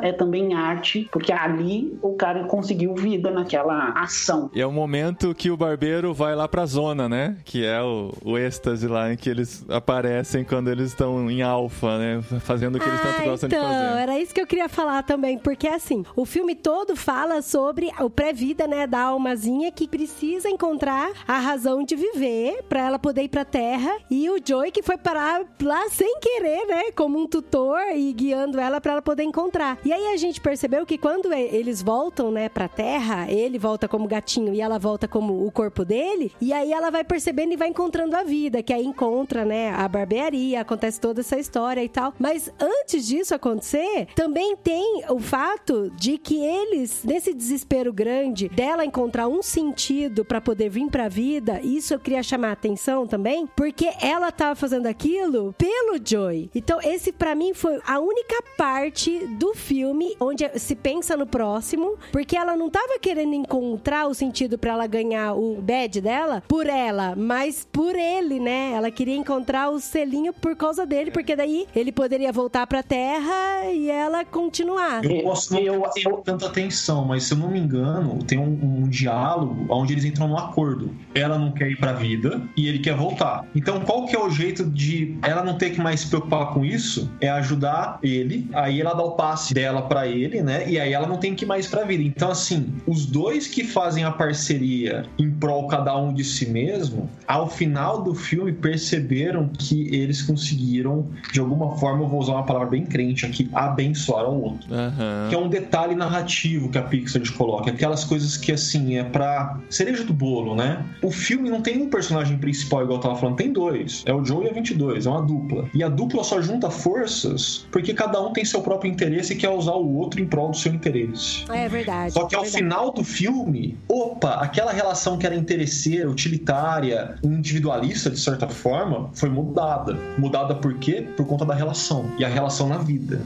é também arte, porque ali o cara conseguiu vida naquela ação. E é o momento que o barbeiro vai lá pra zona, né? Que é o, o êxtase lá em que eles aparecem quando eles estão em alfa, né? Fazendo o que eles tanto Ah, gostam então, de fazer. era isso que eu queria falar também, porque assim, o filme todo fala sobre o pré-vida, né, da almazinha que precisa encontrar a razão de viver pra ela poder ir pra Terra e o Joey que foi parar lá sem querer, né, como um tutor e guiando ela pra ela poder encontrar. E aí a gente percebeu que quando eles voltam, né, pra Terra, ele volta como gatinho e ela volta como o corpo dele, e aí ela vai percebendo e vai encontrando a vida, que aí encontra, né, a barbearia, acontece toda essa história e tal. Mas antes disso acontecer, também tem o fato de que eles, nesse desespero grande dela encontrar um sentido pra poder vir pra vida, isso eu queria chamar a atenção também, porque ela tava fazendo aquilo pelo Joy. Então, esse pra mim foi a única parte do filme onde se pensa no próximo, porque ela não tava querendo encontrar o sentido pra ela ganhar o badge dela por ela, mas por ele, né? Ela queria encontrar o selinho por causa dele, porque daí ele poderia voltar pra Terra e ela continuar. Eu posso não Eu- ter tanta atenção, mas se eu não me engano, tem um, um diálogo onde eles entram num acordo. Ela não quer ir pra vida e ele quer voltar. Então, qual que é o jeito de ela não ter que mais se preocupar com isso? É ajudar ele, aí ela dá o passe dela pra ele, né? E aí ela não tem que ir mais pra vida. Então, assim, os dois que fazem a parceria em prol cada um de si mesmo, ao final do filme perceberam que eles conseguiram, de alguma forma, eu vou usar uma palavra bem crente aqui, abençoar o outro Aham. que é um detalhe narrativo que a Pixar coloca, aquelas coisas que assim é pra cereja do bolo, né? O filme não tem um personagem principal igual eu tava falando, tem dois. É o Joe e a 22, é uma dupla. E a dupla só junta forças porque cada um tem seu próprio interesse e quer usar o outro em prol do seu interesse. É verdade. Só que ao é verdade. final do filme, opa, aquela relação que era interesseira, utilitária, individualista de certa forma, foi mudada. Mudada por quê? Por conta da relação. E a relação na vida.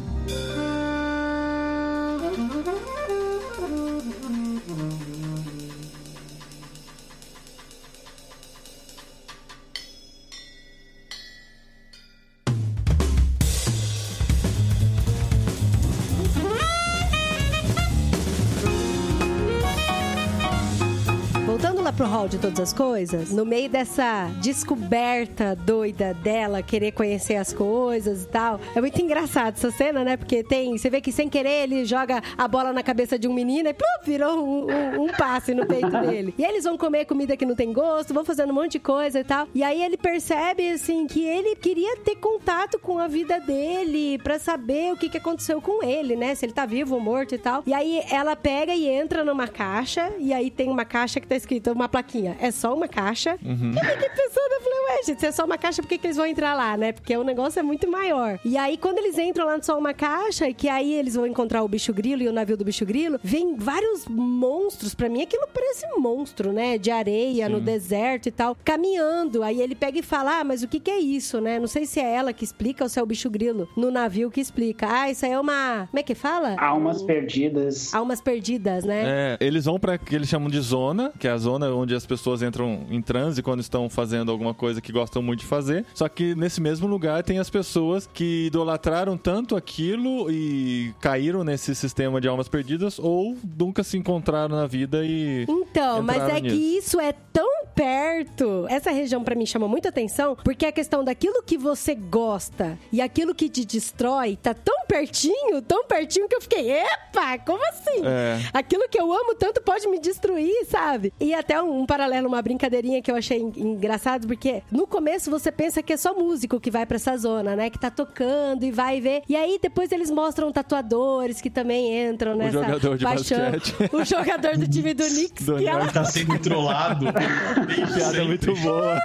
Todas as coisas, no meio dessa descoberta doida dela, querer conhecer as coisas e tal, é muito engraçado essa cena, né? Porque tem, você vê que sem querer ele joga a bola na cabeça de um menino e plum, virou um, um- um passe no peito (laughs) dele. E aí eles vão comer comida que não tem gosto, vão fazendo um monte de coisa e tal. E aí ele percebe, assim, que ele queria ter contato com a vida dele pra saber o que, que aconteceu com ele, né? Se ele tá vivo ou morto e tal. E aí ela pega e entra numa caixa, e aí tem uma caixa que tá escrito uma plaquinha. É só uma caixa. Eu fiquei pensando, eu falei, ué, gente, se é só uma caixa, por que, que eles vão entrar lá, né? Porque o negócio é muito maior. E aí, quando eles entram lá só uma caixa, que aí eles vão encontrar o bicho grilo e o navio do bicho grilo, vem vários monstros. Pra mim, aquilo parece monstro, né? De areia, no deserto e tal, caminhando. Aí ele pega e fala, ah, mas o que que é isso, né? Não sei se é ela que explica ou se é o bicho grilo no navio que explica. Ah, isso aí é uma... Como é que fala? Almas perdidas. Almas perdidas, né? É, eles vão pra que eles chamam de zona, que é a zona onde as pessoas entram em transe quando estão fazendo alguma coisa que gostam muito de fazer. Só que nesse mesmo lugar tem as pessoas que idolatraram tanto aquilo e caíram nesse sistema de almas perdidas ou nunca se encontraram na vida e Então, mas é nisso. que isso é tão perto. Essa região para mim chama muita atenção, porque a questão daquilo que você gosta e aquilo que te destrói tá tão pertinho, tão pertinho que eu fiquei, epa, como assim? É. Aquilo que eu amo tanto pode me destruir, sabe? E até um, um paralelo, uma brincadeirinha que eu achei en- engraçado, porque no começo você pensa que é só músico que vai pra essa zona, né? Que tá tocando e vai ver. E aí depois eles mostram tatuadores que também entram nessa jogador de paixão. basquete. O jogador do time do (laughs) Knicks, Do que ela tá sendo trollado. (laughs) Piada muito boa.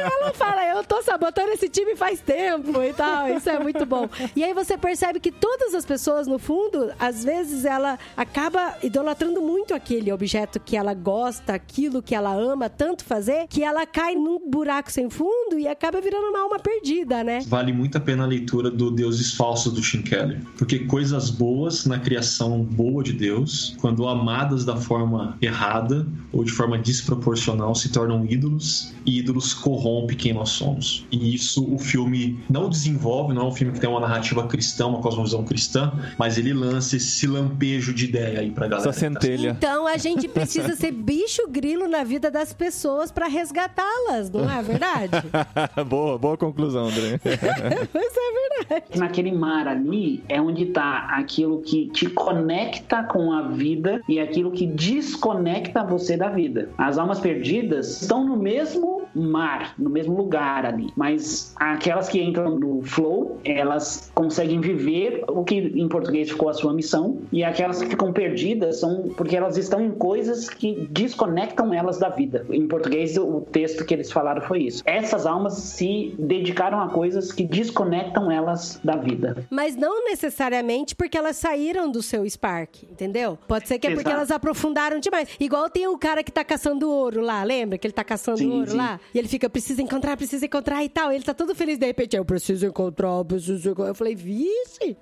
ela fala, eu tô sabotando esse time faz tempo e tal. Isso é muito bom. E aí você percebe que todas as pessoas, no fundo, às vezes ela acaba idolatrando muito aquele objeto que ela gosta, aquilo que ela ama tanto fazer, que ela cai num buraco sem fundo e acaba virando uma alma perdida, né? Vale muito a pena a leitura do Deuses Falsos do Tim Keller. Porque coisas boas na criação boa de Deus, quando amadas da forma errada ou de forma desproporcional, se tornam ídolos e ídolos corrompem quem nós somos. E isso o filme não desenvolve, não é um filme que tem uma narrativa cristã, uma cosmovisão cristã, mas ele lança esse lampejo de ideia aí pra galera. Essa centelha. Então a gente precisa ser bicho grilo na vida das pessoas pra resgatá-las, não é verdade? (laughs) boa, boa conclusão, André. (laughs) Mas é verdade. Naquele mar ali é onde tá aquilo que te conecta com a vida e aquilo que desconecta você da vida. As almas perdidas estão no mesmo mar, no mesmo lugar ali, mas aquelas que entram no flow, elas conseguem viver o que em português ficou a sua missão, e aquelas que ficam perdidas são porque elas estão em coisas que desconectam elas da vida. Em português, o texto que eles falaram foi isso. Essas almas se dedicaram a coisas que desconectam elas da vida. Mas não necessariamente porque elas saíram do seu Spark, entendeu? Pode ser que é porque Exato. elas aprofundaram demais. Igual tem o cara que tá caçando ouro lá, lembra? Que ele tá caçando Sim, ouro sim. lá? E ele fica, precisa encontrar, precisa encontrar e tal. Ele tá todo feliz, de repente, eu preciso encontrar, eu preciso encontrar. Eu falei, vixe,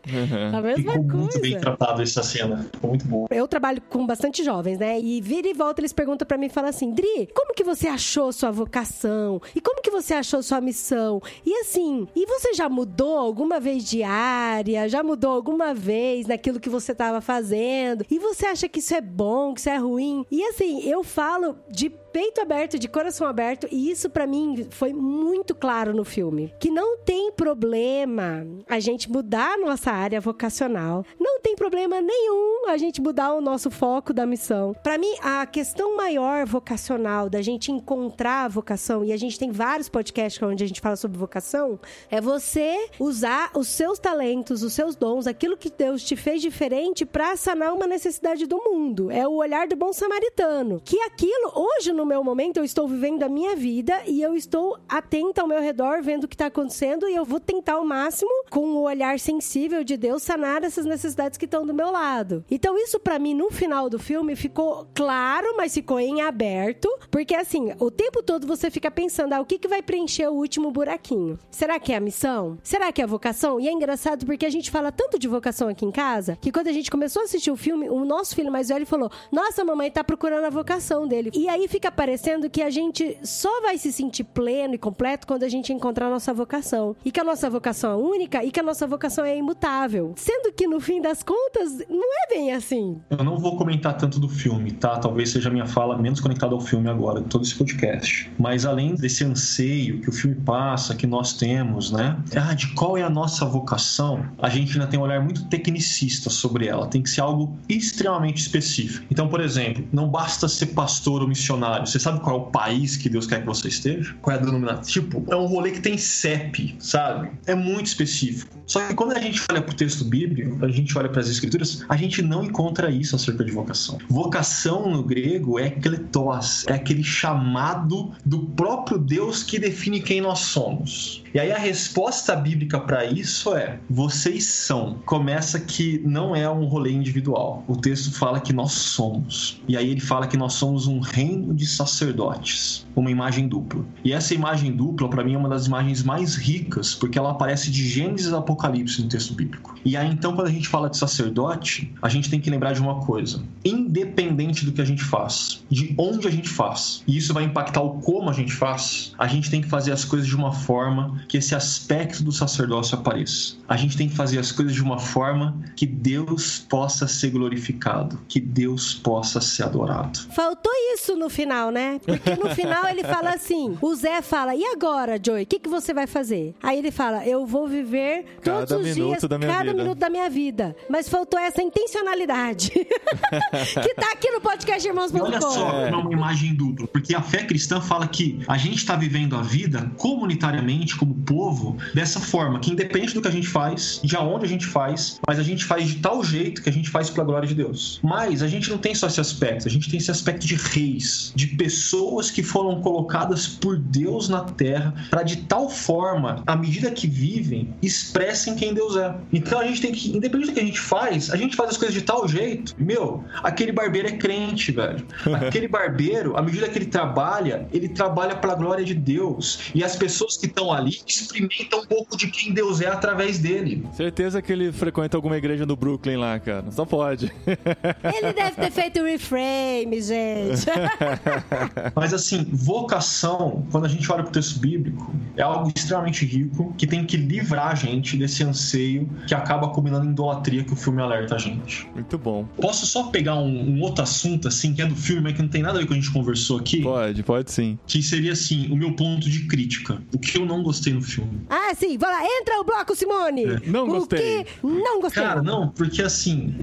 a mesma Ficou muito bem coisa. tratado essa cena. Ficou muito bom. Eu trabalho com bastante jovens, né? E vira e volta eles perguntam pra mim e falam assim: Dri, como que você achou sua vocação? E como que você achou sua missão? E assim, e você já mudou alguma vez de área? Já mudou alguma vez naquilo que você tava fazendo? E você acha que isso é bom, que isso é ruim? E assim, eu falo de peito aberto, de coração aberto, e isso pra mim foi muito claro no filme. Que não tem problema a gente mudar a nossa área vocacional. Não tem problema nenhum a gente mudar o nosso foco da missão. Pra mim, a questão maior vocacional da gente encontrar a vocação, e a gente tem vários podcasts onde a gente fala sobre vocação, é você usar os seus talentos, os seus dons, aquilo que Deus te fez diferente pra sanar uma necessidade do mundo. É o olhar do bom samaritano. Que aquilo, hoje no meu momento, eu estou vivendo a minha vida e eu estou atenta ao meu redor, vendo o que está acontecendo e eu vou tentar ao máximo, com o olhar sensível de Deus, sanar essas necessidades que estão do meu lado. Então, isso pra mim, no final do filme, ficou claro, mas ficou em aberto, porque assim, o tempo todo você fica pensando, ah, o que, que vai preencher o último buraquinho? Será que é a missão? Será que é a vocação? E é engraçado porque a gente fala tanto de vocação aqui em casa, que quando a gente começou a assistir o filme, o nosso filho mais velho falou: Nossa, mamãe tá procurando a vocação dele. E aí fica parecendo que a gente só vai se sentir pleno e completo quando a gente encontrar a nossa vocação. E que a nossa vocação é única e que a nossa vocação é imutável. Sendo que no fim das contas, não é bem assim. Eu não vou comentar tanto do filme, tá? Talvez seja a minha fala menos conectada ao filme agora, todo esse podcast. Mas além desse anseio que o filme passa, que nós temos, né? Ah, de qual é a nossa vocação? A gente ainda tem um olhar muito tecnicista sobre ela. Tem que ser algo extremamente específico. Então, por exemplo, não basta ser pastor ou missionário. Você sabe qual é o país que Deus quer que você esteja? Qual é a denominação? Tipo, é um rolê que tem CEP, sabe? É muito específico. Só que quando a gente olha pro texto bíblico, a gente olha para as escrituras, a gente não encontra isso acerca de vocação. Vocação no grego é kletos, é aquele chamado do próprio Deus que define quem nós somos. E aí a resposta bíblica para isso é: vocês são. Começa que não é um rolê individual. O texto fala que nós somos. E aí ele fala que nós somos um reino de sacerdotes, uma imagem dupla. E essa imagem dupla para mim é uma das imagens mais ricas, porque ela aparece de Gênesis e Apocalipse no texto bíblico. E aí, então, quando a gente fala de sacerdote, a gente tem que lembrar de uma coisa: independente do que a gente faz, de onde a gente faz, e isso vai impactar o como a gente faz, a gente tem que fazer as coisas de uma forma que esse aspecto do sacerdócio apareça. A gente tem que fazer as coisas de uma forma que Deus possa ser glorificado, que Deus possa ser adorado. Faltou isso no final, né? Porque no final ele fala assim: o Zé fala, e agora, Joey, o que, que você vai fazer? Aí ele fala, eu vou viver todos Cada os minuto dias, da minha cada vida. minuto da minha vida. Mas faltou essa intencionalidade. (laughs) que tá aqui no podcast E olha só, é uma imagem dupla, porque a fé cristã fala que a gente está vivendo a vida comunitariamente, como povo, dessa forma, que independe do que a gente faz, de aonde a gente faz, mas a gente faz de tal jeito que a gente faz pela glória de Deus. Mas a gente não tem só esse aspecto, a gente tem esse aspecto de reis, de pessoas que foram colocadas por Deus na terra para de tal forma, à medida que vivem, expressem quem Deus é. Então a gente tem que, independente do que a gente faz, a gente faz as coisas de tal jeito. Meu, aquele barbeiro é crente, velho. (laughs) Aquele barbeiro, à medida que ele trabalha, ele trabalha pela glória de Deus. E as pessoas que estão ali experimentam um pouco de quem Deus é através dele. Certeza que ele frequenta alguma igreja no Brooklyn lá, cara. Só pode. Ele deve ter feito o reframe, gente. (laughs) (laughs) Mas assim, vocação, quando a gente olha para o texto bíblico, é algo extremamente rico que tem que livrar a gente desse anseio que acaba combinando em idolatria que o filme alerta a gente. Muito bom. Posso só pegar um, um outro assunto, assim, que é do filme, mas que não tem nada a ver com o que a gente conversou aqui? Pode, pode sim. Que seria, assim, o meu ponto de crítica. O que eu não gostei no filme. ah, sim, vai lá, entra o bloco, Simone. Não o gostei. que não gostei. Cara, não, porque assim,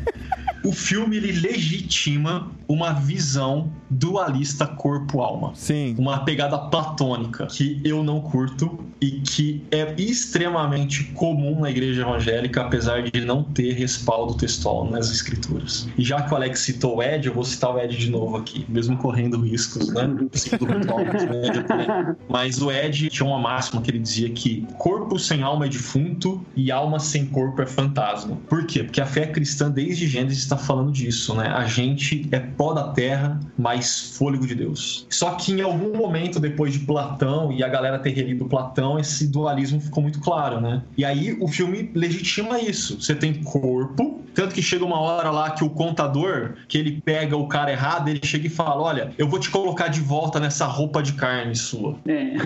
o filme ele legitima uma visão dualista corpo-alma. Sim. Uma pegada platônica que eu não curto e que é extremamente comum na igreja evangélica, apesar de não ter respaldo textual nas escrituras. E já que o Alex citou o Ed, eu vou citar o Ed de novo aqui, mesmo correndo riscos, né? Segundo o ritual, mas o Ed é polêmico. Mas o Ed tinha uma máxima que ele dizia que corpo sem alma é defunto e alma sem corpo é fantasma. Por quê? Porque a fé cristã, desde Gênesis, está falando disso, né? A gente é pó da terra, mas fôlego de Deus. Só que em algum momento, depois de Platão e a galera ter relido Platão, esse dualismo ficou muito claro, né? E aí o filme legitima isso. Você tem corpo, tanto que chega uma hora lá que o contador, que ele pega o cara errado, ele chega e fala: Olha, eu vou te colocar de volta nessa roupa de carne sua. É.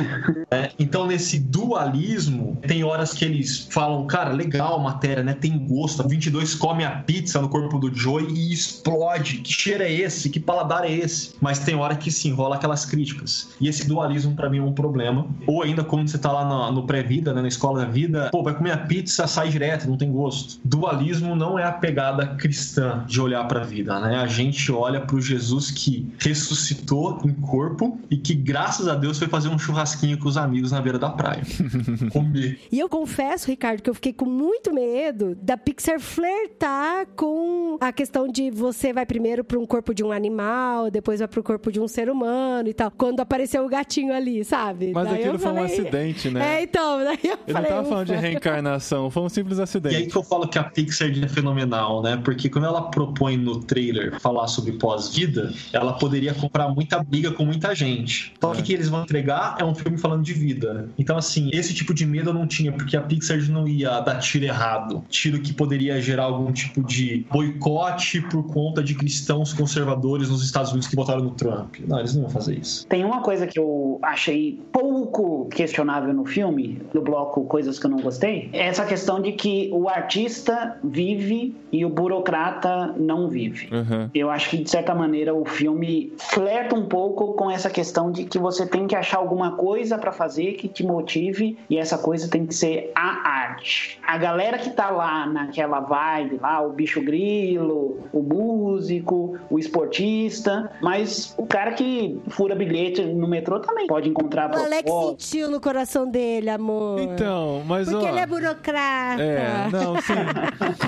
né? Então, nesse dualismo, tem horas que eles falam, cara, legal a matéria, né? Tem gosto. A 22 come a pizza no corpo do Joey e explode. Que cheiro é esse? Que paladar é esse? Mas tem hora que se enrola aquelas críticas. E esse dualismo, pra mim, é um problema. Ou ainda, quando você tá lá no, no pré-vida, né? na escola da vida, pô, vai comer a pizza, sai direto, não tem gosto. Dualismo não é a pegada cristã de olhar pra vida, né? A gente olha pro Jesus que ressuscitou em corpo e que, graças a Deus, foi fazer um churrasquinho com os amigos na beira da praia. (laughs) Comer. E eu confesso, Ricardo, que eu fiquei com muito medo da Pixar flertar com a questão de você vai primeiro para um corpo de um animal, depois vai para o corpo de um ser humano e tal. Quando apareceu o gatinho ali, sabe? Mas Daí aquilo eu foi um falei- acidente, né? (laughs) É, então, daí eu Ele não falei. tava falando de reencarnação, foi um simples E aí acidente. que eu falo que a Pixar é fenomenal, né? Porque quando ela propõe no trailer falar sobre pós-vida, ela poderia comprar muita briga com muita gente. Então o que, que eles vão entregar é um filme falando de vida. Então, assim, esse tipo de medo eu não tinha, porque a Pixar não ia dar tiro errado. Tiro que poderia gerar algum tipo de boicote por conta de cristãos conservadores nos Estados Unidos que votaram no Trump. Não, eles não iam fazer isso. Tem uma coisa que eu achei pouco questionável no filme, no bloco Coisas que eu não gostei, é essa questão de que o artista vive e o burocrata não vive. Uhum. Eu acho que, de certa maneira, o filme flerta um pouco com essa questão de que você tem que achar alguma coisa pra fazer que te motive e essa coisa tem que ser a arte. A galera que tá lá naquela vibe lá, o bicho grilo, o músico, o esportista, mas o cara que fura bilhete no metrô também pode encontrar O Alex sentiu no coração dele, amor. Então, mas Porque ó. ele é burocrata. É, não, sim.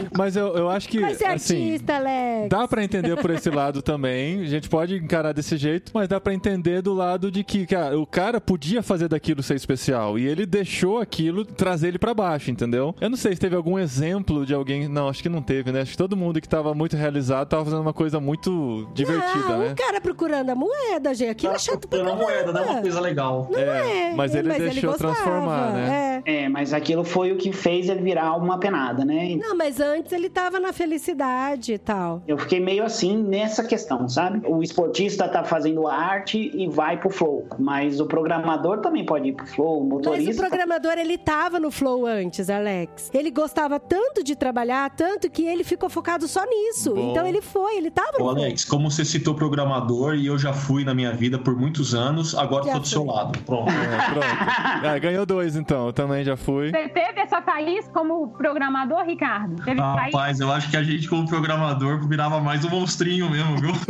(laughs) Mas eu, eu acho que. Vai ser assim, artista, Alex. Dá pra entender por esse lado também. A gente pode encarar desse jeito, mas dá pra entender do lado de que, cara, o cara podia fazer daquilo ser especial e ele deixou aquilo trazer ele pra baixo, entendeu? Eu não sei se teve algum exemplo de alguém. Não, acho que não teve, né? Acho que todo mundo que tava muito realizado tava fazendo uma coisa muito divertida, ah, né? o cara procurando a moeda, gente. Aquilo é chato pra Pela moeda, não é uma caramba. coisa legal. Não é, mas ele deixou gostava, transformar, né? É. É, mas aquilo foi o que fez ele virar uma penada, né? Não, mas antes ele tava na felicidade e tal. Eu fiquei meio assim nessa questão, sabe? O esportista tá fazendo arte e vai pro flow, mas o programador também pode ir pro flow, o Mas motorista. o programador, ele tava no flow antes, Alex. Ele gostava tanto de trabalhar, tanto que ele ficou focado só nisso. Bom. Então ele foi, ele tava no Ô, flow. Alex, como você citou programador e eu já fui na minha vida por muitos anos, agora Já tô do seu lado. Pronto. É, pronto. Ah, (laughs) ganhou dois, então. Eu também já fui. Você teve essa faísca como programador, Ricardo? Teve faísca? Rapaz, eu acho que a gente, como programador, virava mais um monstrinho mesmo, viu? (laughs)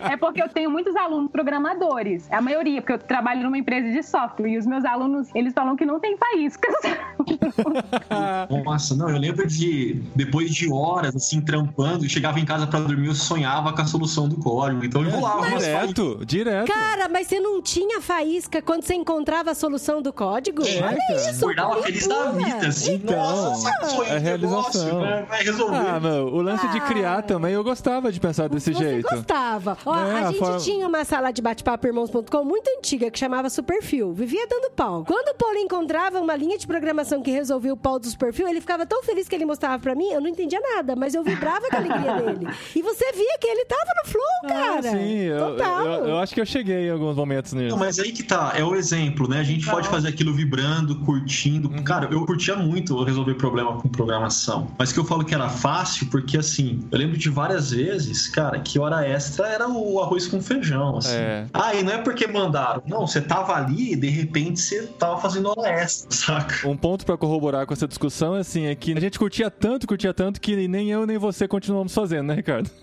É porque eu tenho muitos alunos programadores. A maioria, porque eu trabalho numa empresa de software. E os meus alunos, eles falam que não tem faíscas. (laughs) Nossa, não, eu lembro de, depois de horas, assim, trampando, chegava em casa pra dormir, eu sonhava com a solução do código. Então eu rolava faíscas. Direto, direto. Cara, mas você não tinha faísca quando você encontrava a solução do código? É, Olha cara. isso, Acordava feliz da vida, assim. Então, Nossa, é um negócio, realização. Vai, vai resolver. Ah, meu, o lance de criar Ah. também eu gostava de pensar desse Você jeito. gostava. Ó, É, a gente forma- tinha uma sala de bate-papo irmãos.com muito antiga que chamava Superfio. Vivia dando pau. Quando o Paulo encontrava uma linha de programação que resolvia o pau do Superfio, ele ficava tão feliz que ele mostrava pra mim, eu não entendia nada, mas eu vibrava com a alegria (laughs) dele. E você via que ele tava no flow, cara. Ah, sim, eu, Total. eu, eu acho que eu cheguei em alguns momentos nisso. Não, mas aí que tá, é o exemplo, né? A gente pode fazer aquilo vibrando, curtindo. Uhum. Cara, eu curtia muito resolver problema com programação. Mas que eu falo que era fácil, porque assim, eu lembro de várias vezes, cara, que hora extra era o arroz com feijão, assim. É. Ah, e não é porque mandaram. Não, você tava ali e de repente você tava fazendo hora extra, (laughs) saca? Um ponto pra corroborar com essa discussão assim, é que a gente curtia tanto, curtia tanto, que nem eu nem você continuamos fazendo, né, Ricardo? (laughs)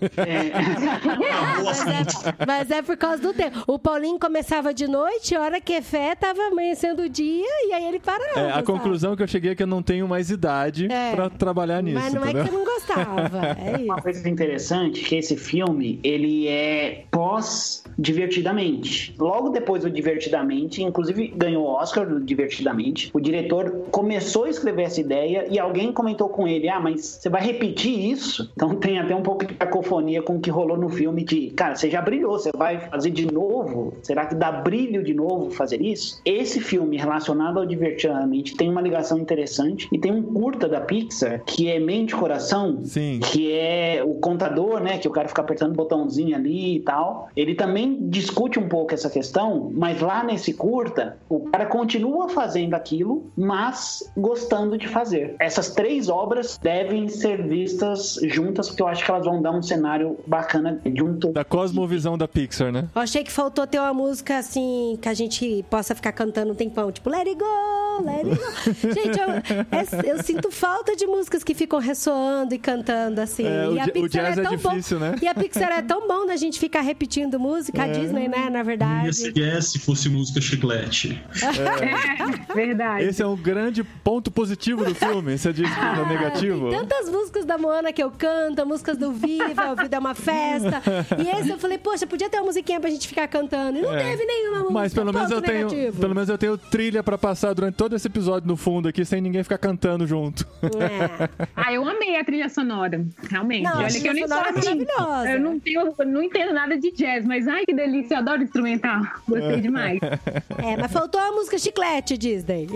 Ah, Mas é, mas é por causa do tempo. O Paulinho começava de noite, hora que fé tava amanhecendo o dia e aí ele parava. É, a sabe? conclusão que eu cheguei é que eu não tenho mais idade É. pra trabalhar nisso, Mas 麦克风。Gostava. É Uma coisa interessante é que esse filme, ele é pós-Divertidamente. Logo depois do Divertidamente, inclusive ganhou o Oscar do Divertidamente, o diretor começou a escrever essa ideia e alguém comentou com ele, ah, mas você vai repetir isso? Então tem até um pouco de cacofonia com o que rolou no filme de, cara, você já brilhou, você vai fazer de novo? Será que dá brilho de novo fazer isso? Esse filme relacionado ao Divertidamente tem uma ligação interessante e tem um curta da Pixar que é Mente e Coração, Sim. que é o contador, né? Que o cara fica apertando o botãozinho ali e tal. Ele também discute um pouco essa questão, mas lá nesse curta, o cara continua fazendo aquilo, mas gostando de fazer. Essas três obras devem ser vistas juntas, porque eu acho que elas vão dar um cenário bacana de um todo. Da cosmovisão da Pixar, né? Eu achei que faltou ter uma música assim que a gente possa ficar cantando um tempão, tipo Let It Go, Let It Go. (laughs) gente, eu, é- eu sinto falta de músicas que ficam ressoando e cantando assim. É, o e a o Pixar jazz é tão difícil, bom. né? E a Pixar é tão bom da gente ficar repetindo música, a Disney, né, na Ia verdade. ser se fosse música chiclete. (laughs) Verdade. Esse é um grande ponto positivo do filme. Você diz que é negativo? Tem tantas músicas da Moana que eu canto, músicas do Viva, o Vida é uma Festa. E esse eu falei, poxa, podia ter uma musiquinha pra gente ficar cantando. E não É. teve nenhuma música. Mas pelo menos eu tenho, negativo. pelo menos eu tenho trilha pra passar durante todo esse episódio no fundo aqui sem ninguém ficar cantando junto. É. (laughs) Ah, eu amei a trilha sonora, realmente. Não, Olha que eu nem sou é assim. Eu não, tenho, eu não entendo nada de jazz, mas ai que delícia, eu adoro instrumental. Gostei demais. É, mas faltou a música chiclete, Disney.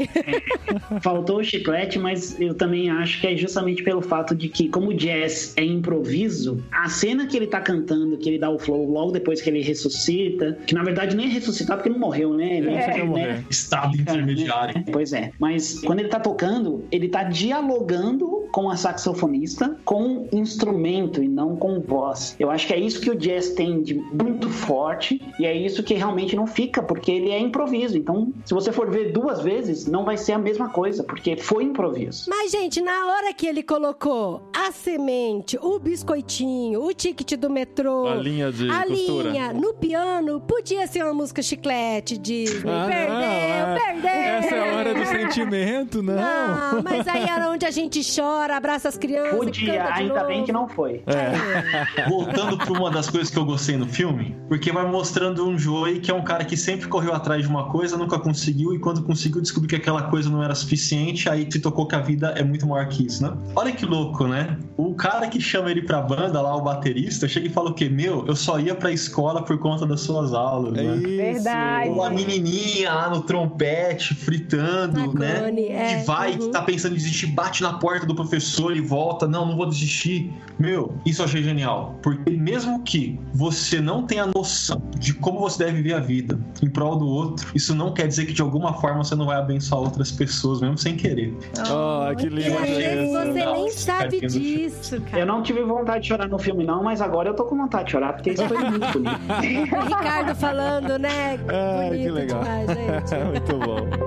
Faltou o chiclete, mas eu também acho que é justamente pelo fato de que, como o jazz é improviso, a cena que ele tá cantando, que ele dá o flow logo depois que ele ressuscita, que na verdade nem é ressuscitar porque não morreu, né? Ele, É, né? vai morrer. Estado intermediário. Pois é. Mas quando ele tá tocando, ele tá dialogando com a saxofonista com instrumento e não com voz. Eu acho que é isso que o jazz tem de muito forte e é isso que realmente não fica, porque ele é improviso. Então, se você for ver duas vezes, não vai ser a mesma coisa, porque foi improviso. Mas, gente, na hora que ele colocou a semente, o biscoitinho, o ticket do metrô, A linha de a costura. linha no piano, podia ser uma música chiclete, Disney. Ah, perdeu, não, é- perdeu. Essa é a hora do sentimento, não. Não, mas aí era onde a gente chora chora, abraça as crianças. Podia, ainda novo. bem que não foi. É. Voltando pra uma das coisas que eu gostei no filme, porque vai mostrando um Joey que é um cara que sempre correu atrás de uma coisa, nunca conseguiu, e quando conseguiu, descobriu que aquela coisa não era suficiente, aí se tocou que a vida é muito maior que isso, né? Olha que louco, né? O cara que chama ele pra banda lá, o baterista, chega e fala o quê? Meu, eu só ia pra escola por conta das suas aulas, É né? isso. Verdade. Ou a menininha lá no trompete, fritando, né? É, que vai, uhum. que tá pensando em desistir, bate na porta do professor e volta. Não, não vou desistir. Meu, isso eu achei genial. Porque mesmo que você não tenha noção de como você deve viver a vida em prol do outro, isso não quer dizer que de alguma forma você não vai abençoar outras pessoas, mesmo sem querer. Oh, que E lindo. às vezes você Legal, nem sabe filme. disso, cara. Eu não tive vontade de chorar no filme, não, mas agora eu tô com vontade de chorar, porque isso foi muito bonito. O (laughs) Ricardo falando, né? Bonito que legal. demais, gente. (laughs) Muito bom.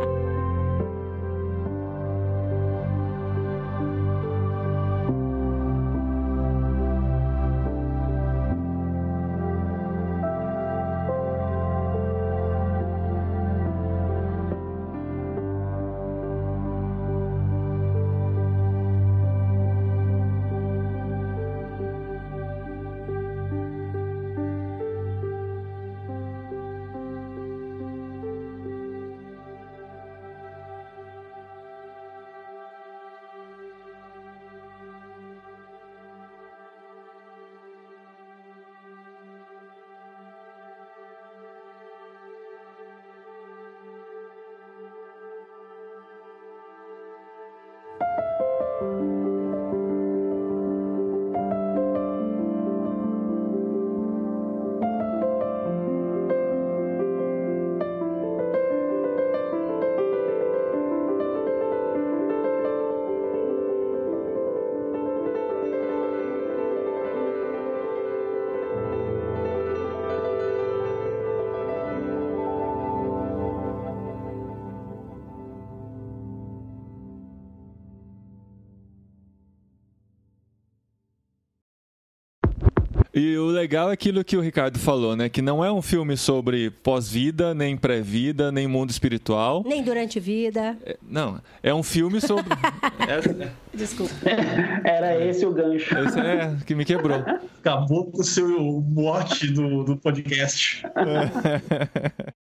E o legal é aquilo que o Ricardo falou, né? Que não é um filme sobre pós-vida, nem pré-vida, nem mundo espiritual. Nem durante vida. É- Não, é um filme sobre. (laughs) é, Desculpa. Era esse o gancho. esse é que me quebrou. Acabou com o seu mote do, do podcast. (laughs)